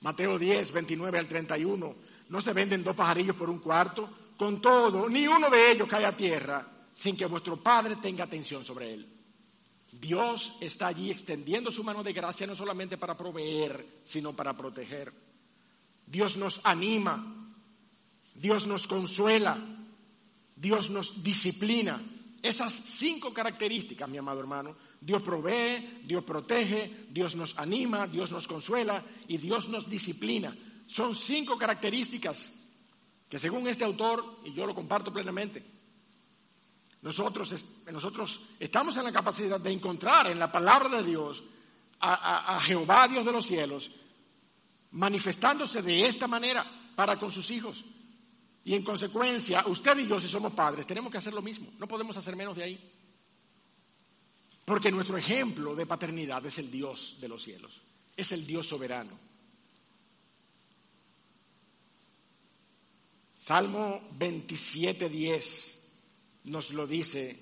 Mateo 10, 29 al 31. No se venden dos pajarillos por un cuarto. Con todo, ni uno de ellos cae a tierra sin que vuestro Padre tenga atención sobre él. Dios está allí extendiendo su mano de gracia no solamente para proveer, sino para proteger. Dios nos anima, Dios nos consuela, Dios nos disciplina. Esas cinco características, mi amado hermano, Dios provee, Dios protege, Dios nos anima, Dios nos consuela y Dios nos disciplina. Son cinco características que según este autor, y yo lo comparto plenamente, Nosotros, nosotros estamos en la capacidad de encontrar en la palabra de Dios a, Jehová, Dios de los cielos, manifestándose de esta manera para con sus hijos. Y en consecuencia, usted y yo, si somos padres, tenemos que hacer lo mismo. No podemos hacer menos de ahí. Porque nuestro ejemplo de paternidad es el Dios de los cielos. Es el Dios soberano. Salmo 27, 10 nos lo dice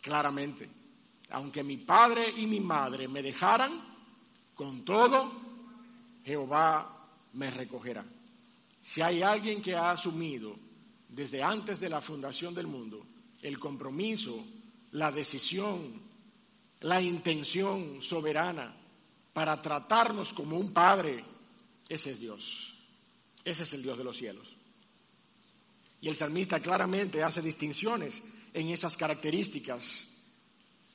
claramente. Aunque mi padre y mi madre me dejaran, con todo, Jehová me recogerá. Si hay alguien que ha asumido desde antes de la fundación del mundo el compromiso, la decisión, la intención soberana para tratarnos como un padre, ese es Dios. Ese es el Dios de los cielos. Y el salmista claramente hace distinciones en esas características.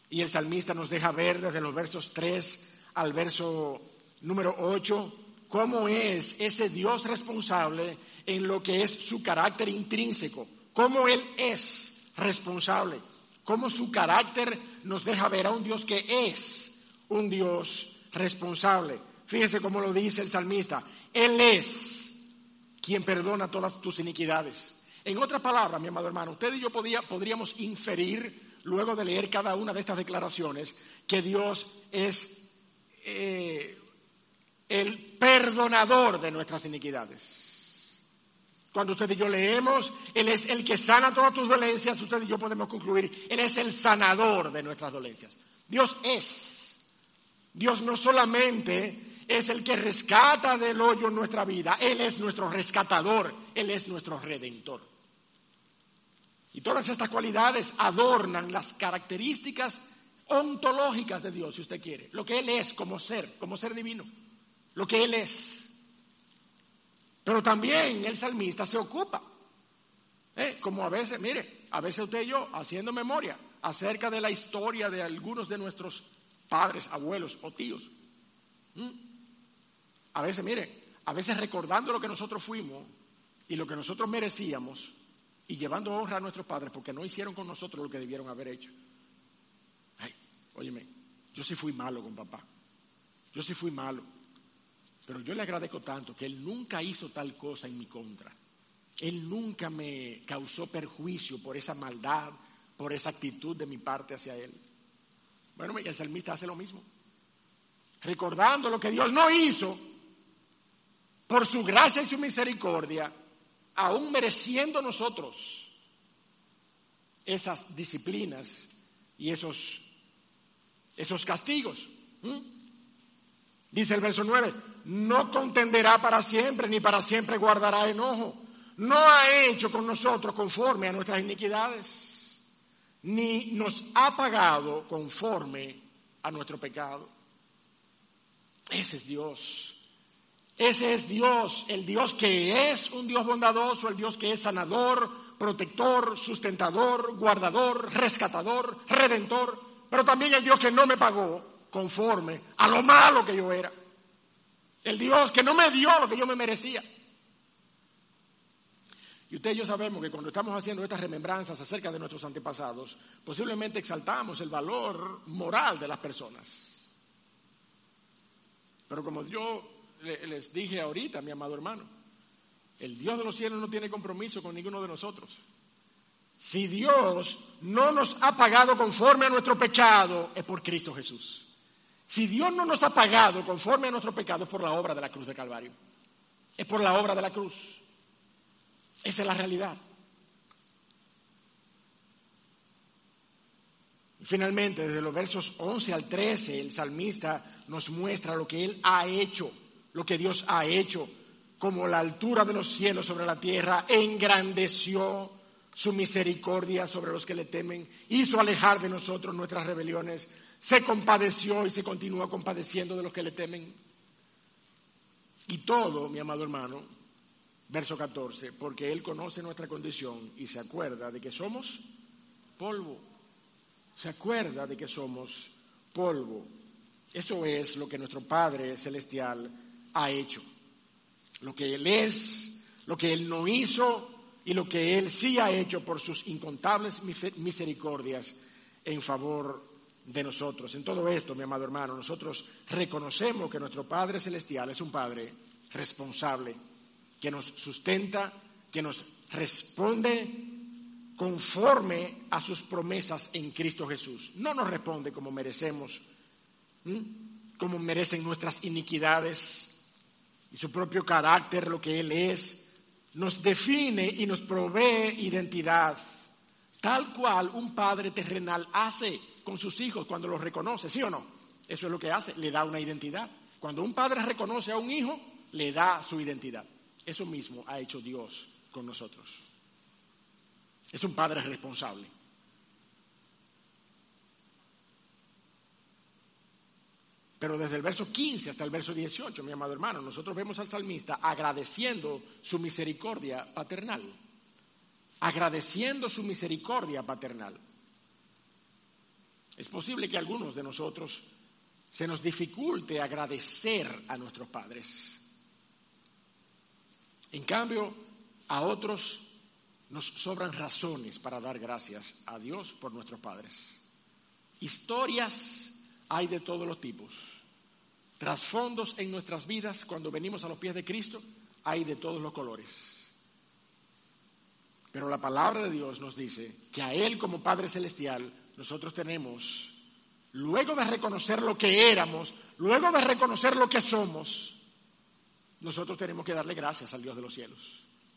Y el salmista nos deja ver desde los versos 3 al verso número 8 cómo es ese Dios responsable en lo que es su carácter intrínseco, cómo Él es responsable, cómo su carácter nos deja ver a un Dios que es un Dios responsable. Fíjese cómo lo dice el salmista, Él es quien perdona todas tus iniquidades. En otras palabras, mi amado hermano, usted y yo podríamos inferir, luego de leer cada una de estas declaraciones, que Dios es eh, el perdonador de nuestras iniquidades. Cuando usted y yo leemos, Él es el que sana todas tus dolencias, usted y yo podemos concluir, Él es el sanador de nuestras dolencias. Dios es. Dios no solamente es el que rescata del hoyo nuestra vida, Él es nuestro rescatador, Él es nuestro redentor. Y todas estas cualidades adornan las características ontológicas de Dios, si usted quiere, lo que Él es como ser, como ser divino, lo que Él es. Pero también el salmista se ocupa, ¿eh? como a veces, mire, a veces usted y yo, haciendo memoria acerca de la historia de algunos de nuestros padres, abuelos o tíos. A veces, mire, a veces recordando lo que nosotros fuimos y lo que nosotros merecíamos, y llevando honra a nuestros padres porque no hicieron con nosotros lo que debieron haber hecho. Ay, óyeme, yo sí fui malo con papá. Yo sí fui malo. Pero yo le agradezco tanto que él nunca hizo tal cosa en mi contra. Él nunca me causó perjuicio por esa maldad, por esa actitud de mi parte hacia él. Bueno, y el salmista hace lo mismo. Recordando lo que Dios no hizo, por su gracia y su misericordia, aún mereciendo nosotros esas disciplinas y esos, esos castigos. Dice el verso 9, no contenderá para siempre, ni para siempre guardará enojo. No ha hecho con nosotros conforme a nuestras iniquidades, ni nos ha pagado conforme a nuestro pecado. Ese es Dios. Ese es Dios, el Dios que es un Dios bondadoso, el Dios que es sanador, protector, sustentador, guardador, rescatador, redentor, pero también el Dios que no me pagó conforme a lo malo que yo era. El Dios que no me dio lo que yo me merecía. Y usted y yo sabemos que cuando estamos haciendo estas remembranzas acerca de nuestros antepasados, posiblemente exaltamos el valor moral de las personas. Pero como yo les dije ahorita, mi amado hermano, el Dios de los cielos no tiene compromiso con ninguno de nosotros. Si Dios no nos ha pagado conforme a nuestro pecado, es por Cristo Jesús. Si Dios no nos ha pagado conforme a nuestro pecado, es por la obra de la cruz de Calvario. Es por la obra de la cruz. Esa es la realidad. Finalmente, desde los versos 11 al 13, el salmista nos muestra lo que él ha hecho lo que Dios ha hecho, como la altura de los cielos sobre la tierra, engrandeció su misericordia sobre los que le temen, hizo alejar de nosotros nuestras rebeliones, se compadeció y se continúa compadeciendo de los que le temen. Y todo, mi amado hermano, verso 14, porque Él conoce nuestra condición y se acuerda de que somos polvo, se acuerda de que somos polvo. Eso es lo que nuestro Padre Celestial ha hecho. Lo que Él es, lo que Él no hizo, y lo que Él sí ha hecho por sus incontables misericordias en favor de nosotros. En todo esto, mi amado hermano, nosotros reconocemos que nuestro Padre Celestial es un Padre responsable, que nos sustenta, que nos responde conforme a sus promesas en Cristo Jesús. No nos responde como merecemos, como merecen nuestras iniquidades y su propio carácter, lo que Él es, nos define y nos provee identidad, tal cual un padre terrenal hace con sus hijos cuando los reconoce, ¿sí o no? Eso es lo que hace, le da una identidad. Cuando un padre reconoce a un hijo, le da su identidad. Eso mismo ha hecho Dios con nosotros. Es un padre responsable. Pero desde el verso 15 hasta el verso 18, mi amado hermano, nosotros vemos al salmista agradeciendo su misericordia paternal. Agradeciendo su misericordia paternal. Es posible que a algunos de nosotros se nos dificulte agradecer a nuestros padres. En cambio, a otros nos sobran razones para dar gracias a Dios por nuestros padres. Historias hay de todos los tipos. Trasfondos en nuestras vidas cuando venimos a los pies de Cristo hay de todos los colores. Pero la palabra de Dios nos dice que a Él como Padre Celestial nosotros tenemos, luego de reconocer lo que éramos, luego de reconocer lo que somos, nosotros tenemos que darle gracias al Dios de los cielos.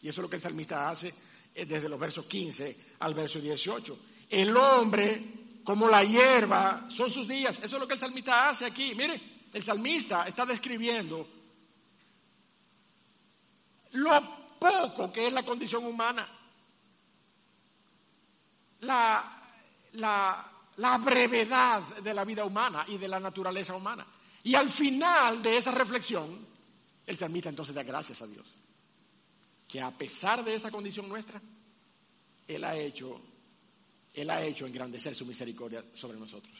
Y eso es lo que el salmista hace eh, desde los versos 15 al verso 18. El hombre, como la hierba, son sus días. Eso es lo que el salmista hace aquí. Mire, el salmista está describiendo lo poco que es la condición humana. La, la, brevedad de la vida humana y de la naturaleza humana. Y al final de esa reflexión, el salmista entonces da gracias a Dios que a pesar de esa condición nuestra, Él ha hecho, Él ha hecho engrandecer su misericordia sobre nosotros.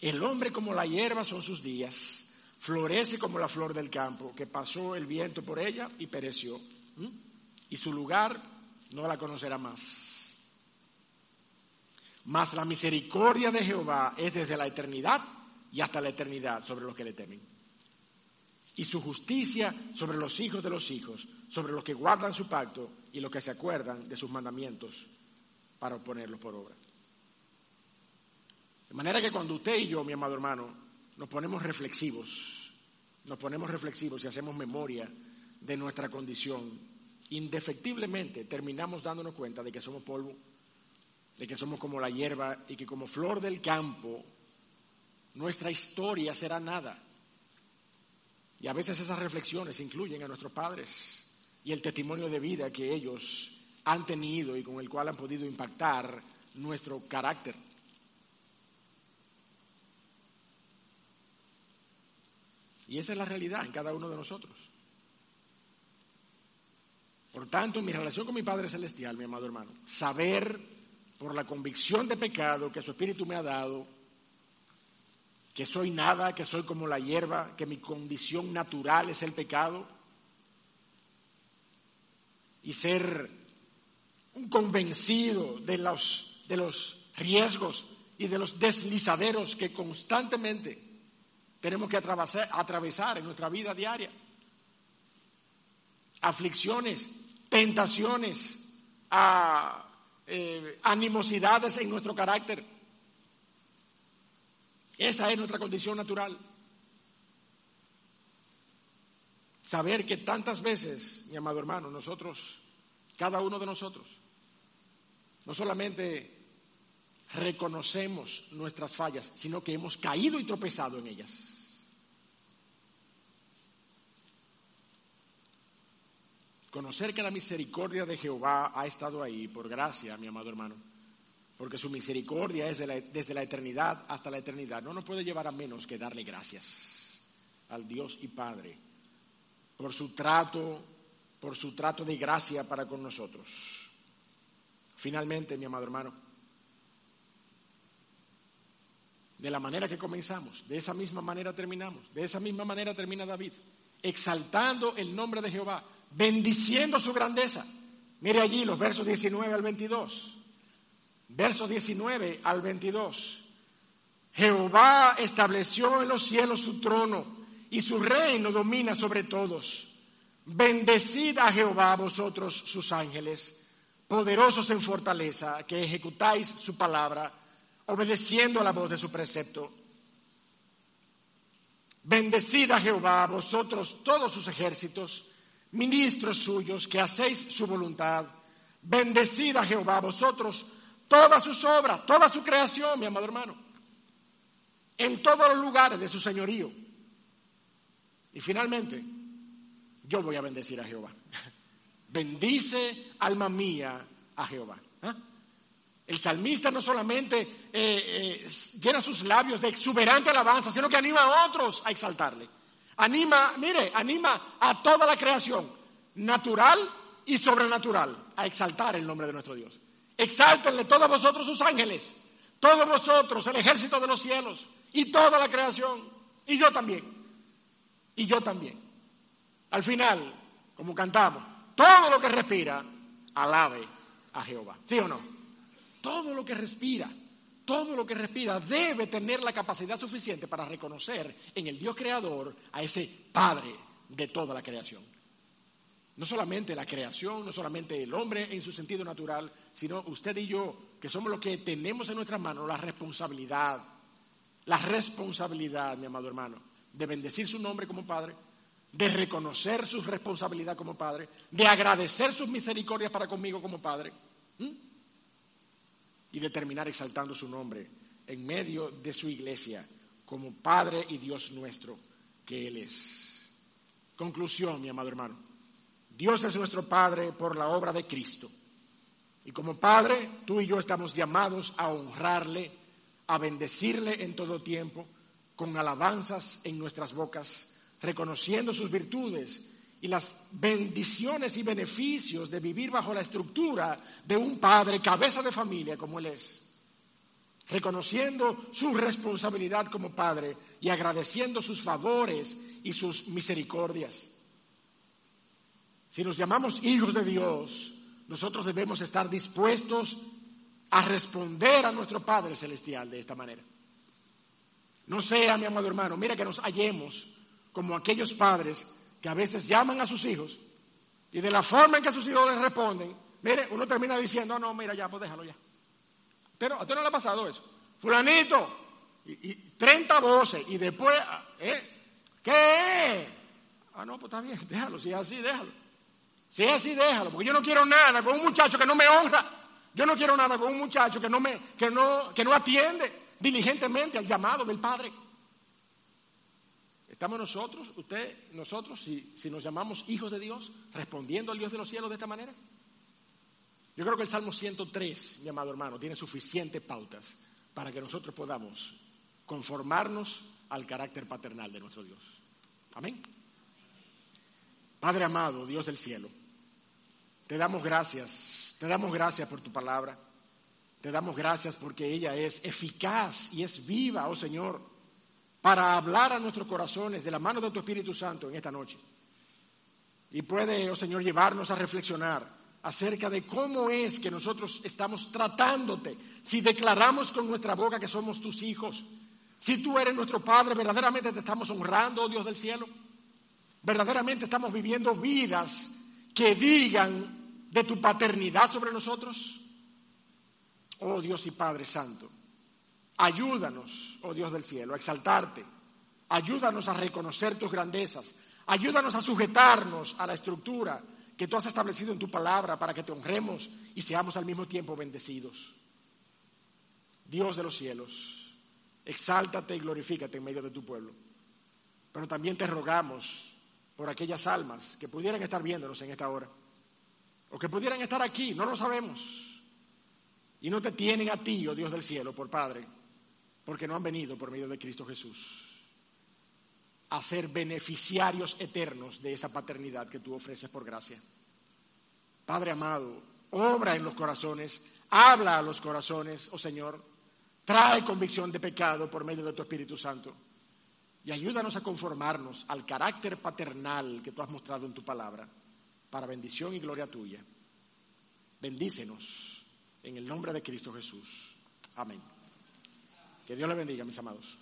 El hombre como la hierba son sus días, florece como la flor del campo, que pasó el viento por ella y pereció, y su lugar no la conocerá más. Mas la misericordia de Jehová es desde la eternidad y hasta la eternidad sobre los que le temen y su justicia sobre los hijos de los hijos, sobre los que guardan su pacto y los que se acuerdan de sus mandamientos para ponerlos por obra. De manera que cuando usted y yo, mi amado hermano, nos ponemos reflexivos, nos ponemos reflexivos y hacemos memoria de nuestra condición, indefectiblemente terminamos dándonos cuenta de que somos polvo, de que somos como la hierba y que como flor del campo, nuestra historia será nada. Y a veces esas reflexiones incluyen a nuestros padres y el testimonio de vida que ellos han tenido y con el cual han podido impactar nuestro carácter. Y esa es la realidad en cada uno de nosotros. Por tanto, mi relación con mi Padre Celestial, mi amado hermano, saber por la convicción de pecado que su Espíritu me ha dado, que soy nada, que soy como la hierba, que mi condición natural es el pecado, y ser un convencido de los, de los riesgos y de los deslizaderos que constantemente tenemos que atravesar, atravesar en nuestra vida diaria. Aflicciones, tentaciones, a, eh, animosidades en nuestro carácter esa es nuestra condición natural. Saber que tantas veces, mi amado hermano, nosotros, cada uno de nosotros, no solamente reconocemos nuestras fallas, sino que hemos caído y tropezado en ellas. Conocer que la misericordia de Jehová ha estado ahí por gracia, mi amado hermano porque su misericordia es desde la eternidad hasta la eternidad. No nos puede llevar a menos que darle gracias al Dios y Padre por su trato, por su trato de gracia para con nosotros. Finalmente, mi amado hermano, de la manera que comenzamos, de esa misma manera terminamos, de esa misma manera termina David. Exaltando el nombre de Jehová, bendiciendo su grandeza. Mire allí los versos 19 al 22. Versos 19 al 22. Jehová estableció en los cielos su trono y su reino domina sobre todos. Bendecid a Jehová vosotros sus ángeles, poderosos en fortaleza, que ejecutáis su palabra, obedeciendo a la voz de su precepto. Bendecid a Jehová vosotros todos sus ejércitos, ministros suyos, que hacéis su voluntad. Bendecid a Jehová vosotros todas sus obras, toda su creación, mi amado hermano, en todos los lugares de su señorío. Y finalmente, yo voy a bendecir a Jehová. Bendice, alma mía, a Jehová. ¿Ah? El salmista no solamente eh, eh, llena sus labios de exuberante alabanza, sino que anima a otros a exaltarle. Anima, mire, anima a toda la creación, natural y sobrenatural, a exaltar el nombre de nuestro Dios. Exáltenle todos vosotros sus ángeles, todos vosotros, el ejército de los cielos y toda la creación. Y yo también. Y yo también. Al final, como cantamos, todo lo que respira, alabe a Jehová. ¿Sí o no? Todo lo que respira, todo lo que respira debe tener la capacidad suficiente para reconocer en el Dios creador a ese Padre de toda la creación. No solamente la creación, no solamente el hombre en su sentido natural, sino usted y yo, que somos los que tenemos en nuestras manos la responsabilidad, la responsabilidad, mi amado hermano, de bendecir su nombre como Padre, de reconocer su responsabilidad como Padre, de agradecer sus misericordias para conmigo como Padre, y de terminar exaltando su nombre en medio de su iglesia como Padre y Dios nuestro que Él es. Conclusión, mi amado hermano. Dios es nuestro Padre por la obra de Cristo. Y como Padre, tú y yo estamos llamados a honrarle, a bendecirle en todo tiempo, con alabanzas en nuestras bocas, reconociendo sus virtudes y las bendiciones y beneficios de vivir bajo la estructura de un padre, cabeza de familia como él es, reconociendo su responsabilidad como padre y agradeciendo sus favores y sus misericordias. Si nos llamamos hijos de Dios, nosotros debemos estar dispuestos a responder a nuestro Padre Celestial de esta manera. No sea, mi amado hermano, mira que nos hallemos como aquellos padres que a veces llaman a sus hijos y de la forma en que sus hijos les responden, mire, uno termina diciendo, no, mira, ya, pues déjalo ya. Pero a usted no le ha pasado eso. Fulanito, y, y 30 voces, y después, ¿eh? ¿Qué? Ah, no, pues está bien, déjalo, si es así, déjalo. Si es así, déjalo, porque yo no quiero nada con un muchacho que no me honra. Yo no quiero nada con un muchacho que no, me, que no, que no atiende diligentemente al llamado del Padre. ¿Estamos nosotros, usted, nosotros, si, nos llamamos hijos de Dios, respondiendo al Dios de los cielos de esta manera? Yo creo que el Salmo 103, mi amado hermano, tiene suficientes pautas para que nosotros podamos conformarnos al carácter paternal de nuestro Dios. Amén. Padre amado, Dios del cielo. Te damos gracias, te damos gracias por tu palabra. Te damos gracias porque ella es eficaz y es viva, oh Señor, para hablar a nuestros corazones de la mano de tu Espíritu Santo en esta noche. Y puede, oh Señor, llevarnos a reflexionar acerca de cómo es que nosotros estamos tratándote. Si declaramos con nuestra boca que somos tus hijos, si tú eres nuestro Padre, verdaderamente te estamos honrando, oh Dios del cielo. Verdaderamente estamos viviendo vidas que digan de tu paternidad sobre nosotros? Oh Dios y Padre Santo, ayúdanos, oh Dios del cielo, a exaltarte. Ayúdanos a reconocer tus grandezas. Ayúdanos a sujetarnos a la estructura que tú has establecido en tu palabra para que te honremos y seamos al mismo tiempo bendecidos. Dios de los cielos, exáltate y glorifícate en medio de tu pueblo. Pero también te rogamos por aquellas almas que pudieran estar viéndonos en esta hora, o que pudieran estar aquí, no lo sabemos, y no te tienen a ti, oh Dios del cielo, por Padre, porque no han venido por medio de Cristo Jesús a ser beneficiarios eternos de esa paternidad que tú ofreces por gracia. Padre amado, obra en los corazones, habla a los corazones, oh Señor, trae convicción de pecado por medio de tu Espíritu Santo y ayúdanos a conformarnos al carácter paternal que tú has mostrado en tu palabra, para bendición y gloria tuya. Bendícenos en el nombre de Cristo Jesús. Amén. Que Dios le bendiga, mis amados.